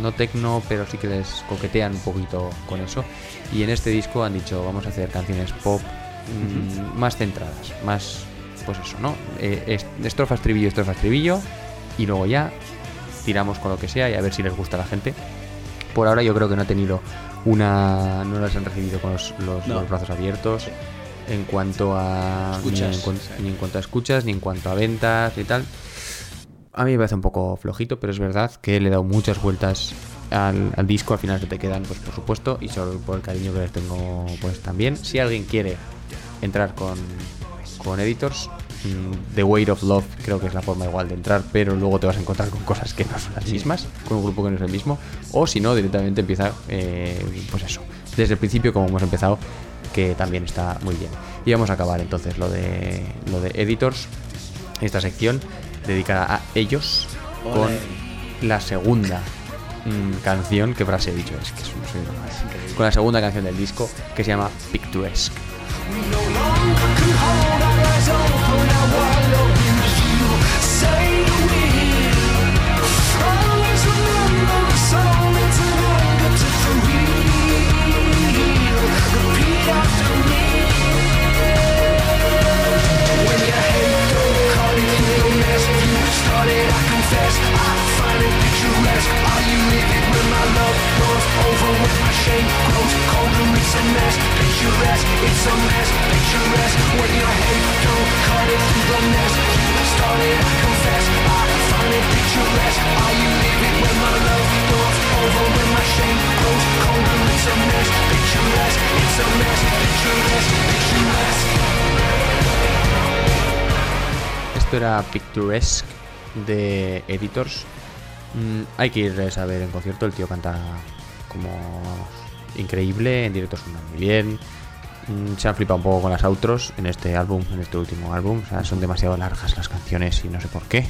no tecno, pero sí que les coquetean un poquito con eso. Y en este disco han dicho, vamos a hacer canciones pop mm, más centradas, más, pues eso, ¿no? Eh, es- estrofa, estribillo, estrofa, estribillo, y luego ya tiramos con lo que sea y a ver si les gusta a la gente. Por ahora yo creo que no ha tenido una... no las han recibido con los, los- No. los brazos abiertos en cuanto a... Escuchas, Ni en, cuan- sí. ni en cuanto a escuchas, ni en cuanto a ventas y tal. A mí me parece un poco flojito, pero es verdad que le he dado muchas vueltas al, al disco. Al final se te quedan, pues por supuesto, y solo por el cariño que les tengo, pues también. Si alguien quiere entrar con, con Editors, The Weight of Love creo que es la forma igual de entrar, pero luego te vas a encontrar con cosas que no son las mismas, con un grupo que no es el mismo. O si no, directamente empieza, eh, pues eso, desde el principio, como hemos empezado, que también está muy bien. Y vamos a acabar entonces lo de, lo de Editors esta sección dedicada a ellos con la segunda mm, canción que frase he dicho es que es un- una madre. con la segunda canción del disco que se llama Picturesque Esto era Picturesque de Editors. Mm, hay que ir a ver en concierto. El tío canta como increíble. En directo suena muy bien. Mm, se han flipado un poco con las outros en este álbum, en este último álbum. O sea, son demasiado largas las canciones y no sé por qué.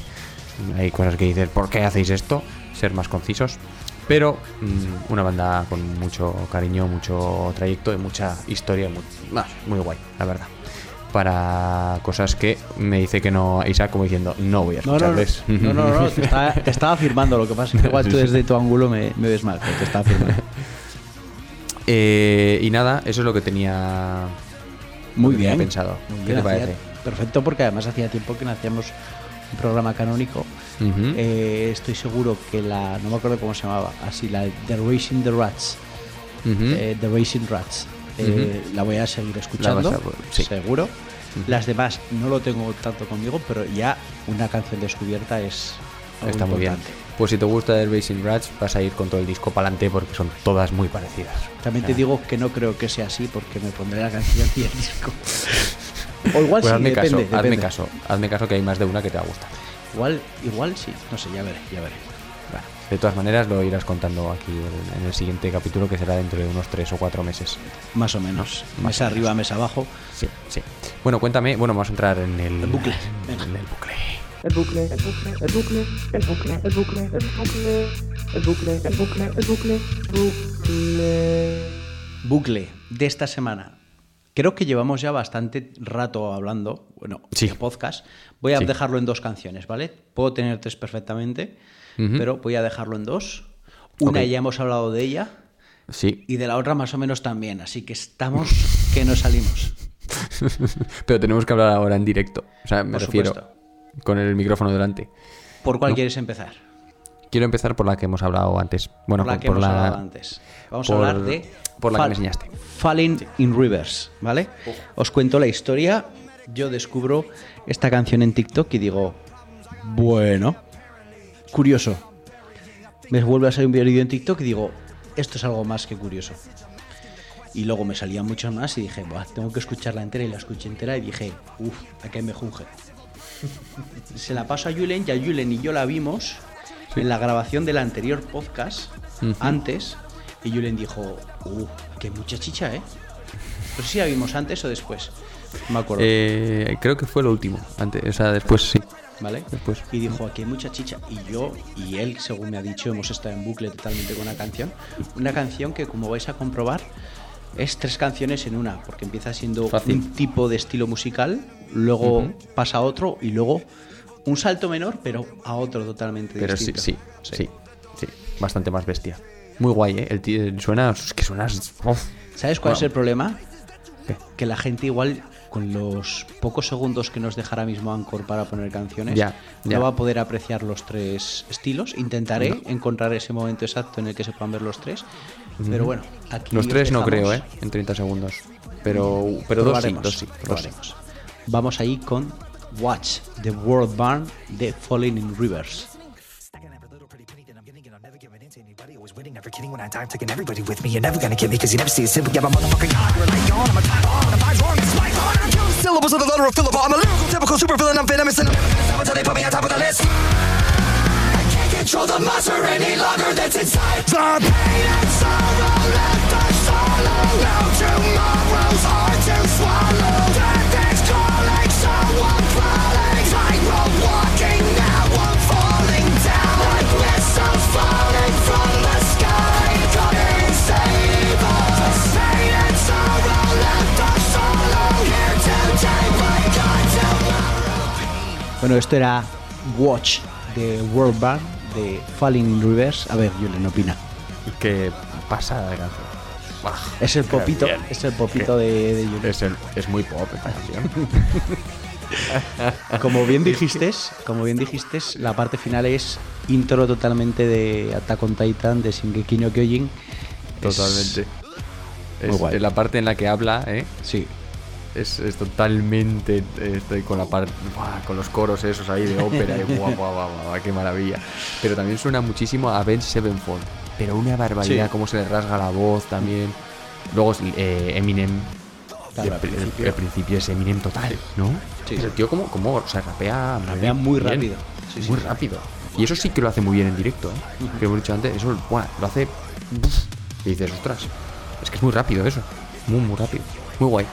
Hay cosas que dices, ¿por qué hacéis esto? Ser más concisos. Pero mm, una banda con mucho cariño, mucho trayecto y mucha historia. Muy, muy guay, la verdad. Para cosas que me dice que no Isaac, como diciendo, no voy a No, no, no, escucharles. no, no, no, te, estaba, te estaba afirmando. Lo que pasa es que <laughs> igual tú desde tu ángulo me, me ves mal, pero te estaba afirmando. <laughs> Eh, y nada, eso es lo que tenía Muy bien. pensado. Muy ¿Qué bien, te hacía- parece? Perfecto, porque además hacía tiempo que no hacíamos un programa canónico. Eh, estoy seguro que la, no me acuerdo cómo se llamaba, así, la The Racing the Rats, eh, The Racing Rats, eh, la voy a seguir escuchando, vas a- sí. seguro. Las demás no lo tengo tanto conmigo, pero ya una canción descubierta es Está muy bien. Pues si te gusta el Racing Rats, vas a ir con todo el disco para adelante porque son todas muy parecidas. También te sea, digo que no creo que sea así porque me pondré la canción y el disco. O igual Pues sí, hazme depende, caso, hazme caso, hazme caso que hay más de una que te va a gustar. Igual, igual sí, no sé, ya veré, ya veré. De todas maneras, lo irás contando aquí en, en el siguiente capítulo que será dentro de unos 3 o 4 meses. Más o menos. Más Mesa o arriba, mesa abajo. Sí, sí. Bueno, cuéntame, bueno, vamos a entrar en el, El bucle, en el bucle. El bucle, el bucle, el bucle, el bucle, el bucle, el bucle, el bucle, el bucle, el bucle, bucle. Bucle de esta semana. Creo que llevamos ya bastante rato hablando, bueno, Sí. de podcast. Voy a Sí. dejarlo en dos canciones, ¿vale? Puedo tener tres perfectamente, pero voy a dejarlo en dos. Una ya hemos hablado de ella Sí, y de la otra más o menos también, así que estamos que no salimos. <laughs> pero tenemos que hablar ahora en directo. O sea, me Por refiero supuesto. Con el micrófono delante. ¿Por cuál No. quieres empezar? Quiero empezar por la que hemos hablado antes. Bueno, por la que por hemos la- hablado antes. Vamos por- a hablar de por la que me enseñaste. Falling in Rivers, ¿vale? Os cuento la historia. Yo descubro esta canción en TikTok y digo, bueno, curioso. Me vuelve a salir un vídeo en TikTok y digo, esto es algo más que curioso. Y luego me salían muchos más y dije, Buah, tengo que escucharla entera y la escuché entera y dije, uff, aquí me junge. Se la paso a Julen, ya Julen y yo la vimos en la grabación del anterior podcast, antes, y Julen dijo, uff, que mucha chicha, ¿eh? No sé si la vimos antes o después, me acuerdo. Eh, creo que fue lo último. Antes, o sea, después sí. ¿Vale? Después. Y dijo, aquí hay mucha chicha. Y yo y él, según me ha dicho, hemos estado en bucle totalmente con una canción. Una canción que, como vais a comprobar, es tres canciones en una, porque empieza siendo Fácil. un tipo de estilo musical, luego Ujú. pasa a otro y luego un salto menor, pero a otro totalmente Pero sí, distinto. sí, sí, sí. Bastante más bestia. Muy guay, ¿eh? El tío suena. Es que suena. uf. ¿Sabes cuál es el problema? ¿Qué? Que la gente igual con los pocos segundos que nos deja ahora mismo Anchor para poner canciones Ya, ya. no va a poder apreciar los tres estilos. Intentaré encontrar ese momento exacto en el que se puedan ver los tres. Pero bueno, aquí Los os tres no creo, ¿eh? En 30 segundos. Pero, pero dos sí, dos sí. probaremos. Vamos ahí con Watch the World Barn de Falling in Rivers. Stacking every little pretty penny that I'm getting, and I'm never giving in to anybody. Always winning, never kidding. When I die, I'm taking everybody with me. You're never gonna get me, cause you never see it simple. Yeah, I'm a motherfucking god. You're like yawn, I'm a time on. I'm vibes wrong, it's my fault. I'm killing syllables of the letter of Philip. I'm a lyrical, typical super villain. I'm venomous, and I'm never gonna stop until they put me on top of the list. I can't control the monster any longer that's inside. The pain and sorrow left us solo. Now tomorrow's hard to swallow. Death is calling, so I'm crawling. Tightrope walking, now I'm falling down. Like missiles falling from the sky. Come and save us. Pain and sorrow left us solo. Here today, but gone tomorrow. Bueno, esto era Watch the World Barn de Falling in Rivers. A ver, Julen, opina. Qué pasada de canción. Es el popito, bien. es el popito de, de Julen. Es, el- es muy pop esta canción. <laughs> Como bien dijiste, como bien dijiste, la parte final es intro totalmente de Attack on Titan, de Shingeki no Kyojin. Es- Totalmente. Muy Es, guay. es la parte en la que habla, ¿eh? Sí. Es, es totalmente. eh, Estoy con la parte. Con los coros esos ahí de ópera y guau, guau, guau, guau, qué maravilla. Pero también suena muchísimo a Ben Sevenfold. Pero una barbaridad, Sí. cómo se le rasga la voz también. Luego eh, Eminem. Claro, al principio. el principio es Eminem total, ¿no? Sí. El tío, como, como o sea, rapea, Rapea muy rápido. Sí, muy rápido. Y eso sí que lo hace muy bien en directo, ¿eh? Que hemos dicho antes, eso buah, lo hace. y dices, ostras, es que es muy rápido eso. Muy, muy rápido. Muy guay.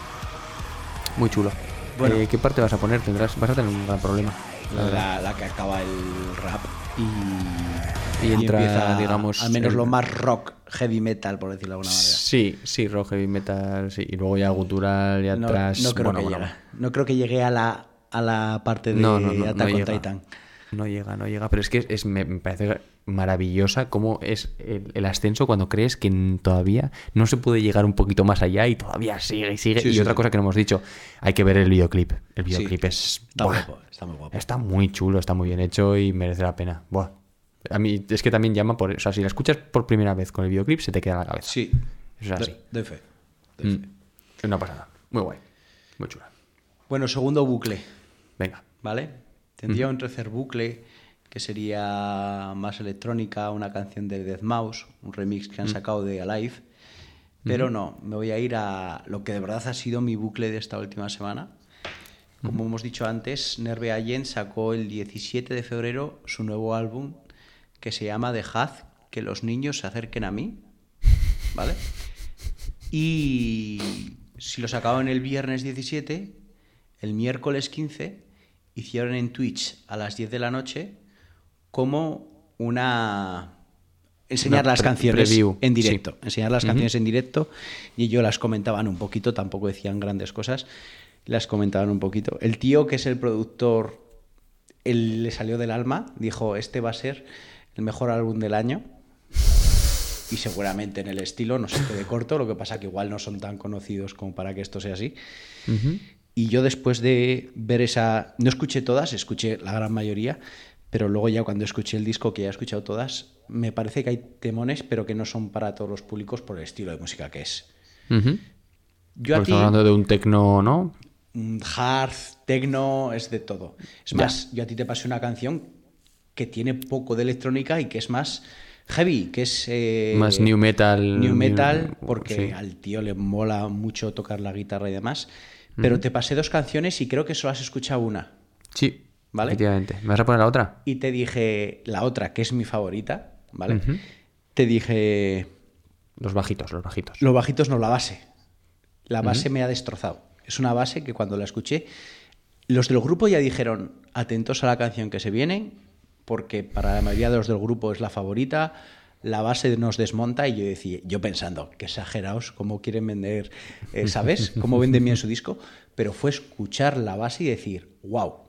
Muy chulo. Bueno. Eh, ¿Qué parte vas a poner? Tendrás, vas a tener un gran problema. la verdad. La, la que acaba el rap y, Y entra, empieza, digamos, al menos el- lo más rock, heavy metal, por decirlo de alguna manera. Sí, sí, rock, heavy metal, sí. Y luego ya gutural y No, atrás. no creo bueno, que bueno. No creo que llegue a la, a la parte de No, Attack no on llega. Titan. No llega, no llega. Pero es que es, me me parece maravillosa cómo es el, el ascenso cuando crees que todavía no se puede llegar un poquito más allá y todavía sigue y sigue. Sí, y sí, otra sí. cosa que no hemos dicho, hay que ver el videoclip. El videoclip es. Está ¡buah! guapo, está muy guapo. Está muy chulo, está muy bien hecho y merece la pena. Buah. A mí es que también llama por. O sea, si la escuchas por primera vez con el videoclip, se te queda en la cabeza. Sí. Eso es así. Doy fe. fe. Mm. Pasada. Muy guay. Muy chula. Bueno, segundo bucle, Venga. ¿vale? Tendría un tercer bucle que sería más electrónica, una canción de Death Mouse, un remix que han sacado de Alive. Pero no, me voy a ir a lo que de verdad ha sido mi bucle de esta última semana. Como hemos dicho antes, Nerve Agent sacó el 17 de febrero su nuevo álbum que se llama Dejad que los niños se acerquen a mí. ¿Vale? Y si lo sacaban el viernes 17, el miércoles 15 hicieron en Twitch a las 10 de la noche como una... Enseñar las canciones preview, en sí. directo. Enseñar las canciones en directo y ellos las comentaban un poquito, tampoco decían grandes cosas, las comentaban un poquito. El tío que es el productor, él le salió del alma, dijo, este va a ser el mejor álbum del año y seguramente en el estilo no se quede corto, lo que pasa que igual no son tan conocidos como para que esto sea así. Y yo después de ver esa, no escuché todas, escuché la gran mayoría, pero luego ya cuando escuché el disco, que ya he escuchado todas, me parece que hay temones, pero que no son para todos los públicos por el estilo de música que es. Ujú. Yo a ti, hablando de un tecno, ¿no? mm, hard, techno, es de todo. Es Ya. más, yo a ti te pasé una canción que tiene poco de electrónica y que es más heavy, que es... eh, Más new metal. New metal, new- porque sí. al tío le mola mucho tocar la guitarra y demás. Pero te pasé dos canciones y creo que solo has escuchado una. Sí, ¿Vale? efectivamente. ¿Me vas a poner la otra? Y te dije la otra, que es mi favorita, ¿vale? Te dije, Los bajitos, los bajitos. los bajitos no, la base. La base me ha destrozado. Es una base que cuando la escuché, los del grupo ya dijeron, atentos a la canción que se viene, porque para la mayoría de los del grupo es la favorita. La base nos desmonta y yo decía, yo pensando, que exagerados, cómo quieren vender, eh, ¿sabes? <laughs> Cómo venden bien su disco. Pero fue escuchar la base y decir, wow,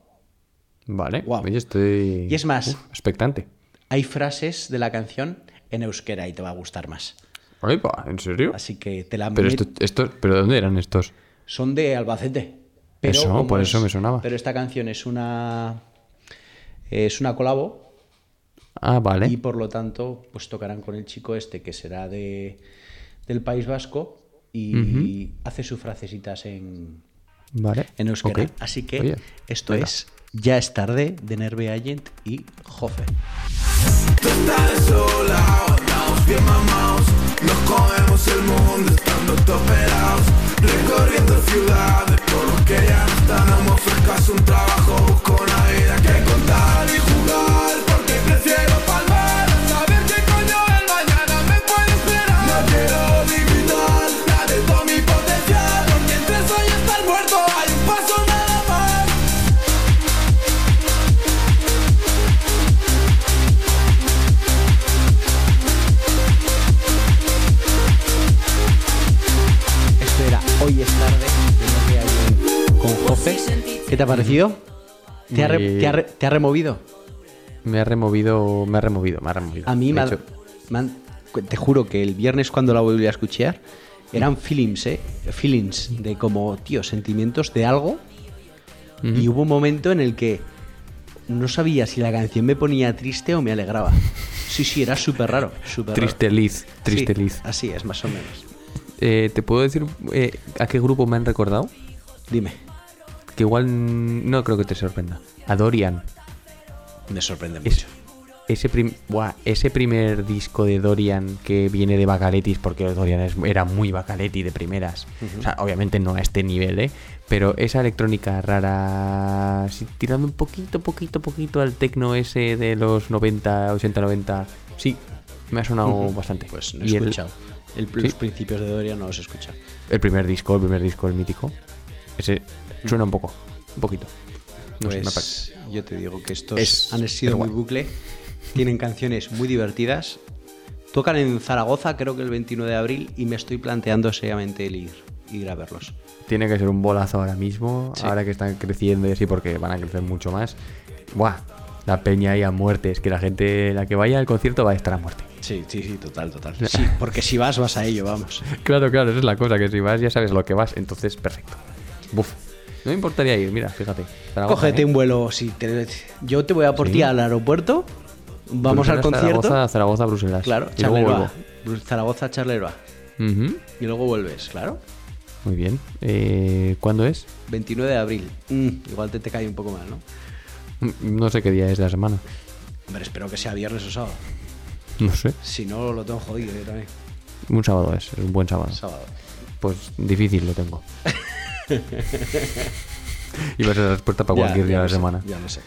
Vale. Oye, estoy. Y es más- expectante. hay frases de la canción en euskera y te va a gustar más. Ay, pa, ¿en serio? Así que te la Pero esto, esto, ¿pero de dónde eran estos? son de Albacete. Pero Eso, por es- eso me sonaba. Pero esta canción es una es una colabo Ah, vale. y por lo tanto pues tocarán con el chico este que será de del País Vasco y hace sus frasecitas en, Vale. en euskera. Así que Oye, esto venga. es Ya es tarde de Nerve Agent y mamados Nos comemos el mundo estando toperados Recorriendo ciudades por los que ya no están me ofrezcas un trabajo, busco parecido? ¿Te ha, re- te ha re- te ha removido? Me ha removido, me ha removido, me ha removido. A mí me ha- me han- te juro que el viernes cuando la volví a escuchar eran feelings, ¿eh? Feelings de como, tío, sentimientos de algo. Y hubo un momento en el que no sabía si la canción me ponía triste o me alegraba. Sí, sí, era súper raro. súper raro. Triste Liz, triste Sí, Liz. Así es, más o menos. Eh, ¿Te puedo decir eh, a qué grupo me han recordado? Dime. Que igual no creo que te sorprenda. A Dorian. Me sorprende Es- mucho. ese, prim- buah, ese primer disco de Dorian que viene de Bacaletis, porque Dorian es- era muy Bacaletti de primeras. O sea, obviamente no a este nivel, ¿eh? Pero esa electrónica rara, sí, tirando un poquito, poquito, poquito al tecno ese de los 90, 80, 90. Sí, me ha sonado bastante. Pues no he Y el- escuchado. El, ¿Sí? Los principios de Dorian no los he escuchado. El primer disco, el primer disco, el mítico. Ese suena un poco, un poquito. No sé. Pues yo te digo que estos Es- han sido muy guay. bucle. Tienen canciones muy divertidas. Tocan en Zaragoza, creo que el 29 de abril, y me estoy planteando seriamente el ir, ir a verlos. Tiene que ser un bolazo ahora mismo, Sí. ahora que están creciendo y así, porque van a crecer mucho más. Buah, la peña ahí a muerte. Es que la gente, la que vaya al concierto va a estar a muerte. Sí, sí, sí, total, total. <laughs> Sí, porque si vas, vas a ello, vamos. Claro, claro, esa es la cosa, que si vas ya sabes lo que vas, entonces perfecto. Buf. No me importaría ir, mira, fíjate. Zaragoza, Cógete ¿eh? un vuelo. Si te- yo te voy a por Sí. ti al aeropuerto. Vamos al concierto. Zaragoza, Zaragoza, Bruselas. Claro, y Charleroi. Zaragoza, Charleroi. Y luego vuelves, claro. Muy bien. Eh, ¿Cuándo es? 29 de abril. Mm, igual te, te cae un poco mal, ¿no? Mm, No sé qué día es de la semana. Hombre, espero que sea viernes o sábado. No sé. Si no, lo tengo jodido yo también. Un sábado es, es un buen sábado. Sábado. Pues difícil lo tengo. <laughs> <laughs> Iba a ser la respuesta para cualquier ya día de la sé, semana. Ya lo sé.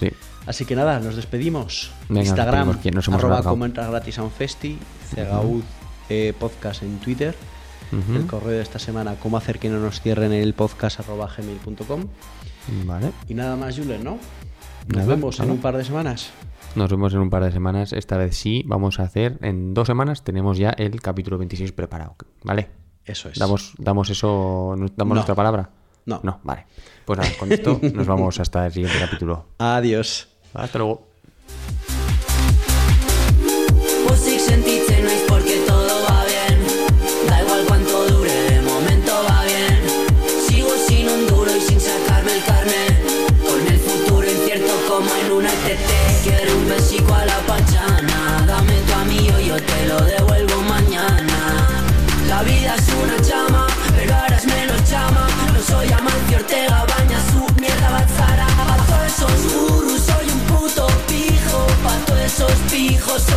Sí. Así que nada, nos despedimos. Venga, nos Instagram, despedimos, que nos arroba entra gratis a un festi, Cegaud eh, podcast en Twitter, el correo de esta semana, cómo hacer que no nos cierren el podcast arroba gmail.com. Vale. Y nada más, Julen, ¿no? Nos Nada, vemos en un par de semanas. Nos vemos en un par de semanas. Esta vez sí, vamos a hacer. En dos semanas tenemos ya el capítulo 26 preparado. ¿Vale? Eso es. ¿Damos, damos eso? ¿Damos No. nuestra palabra? No. No, vale. Pues nada, con esto nos vamos hasta el siguiente capítulo. <laughs> Adiós. Hasta luego. esos fijos.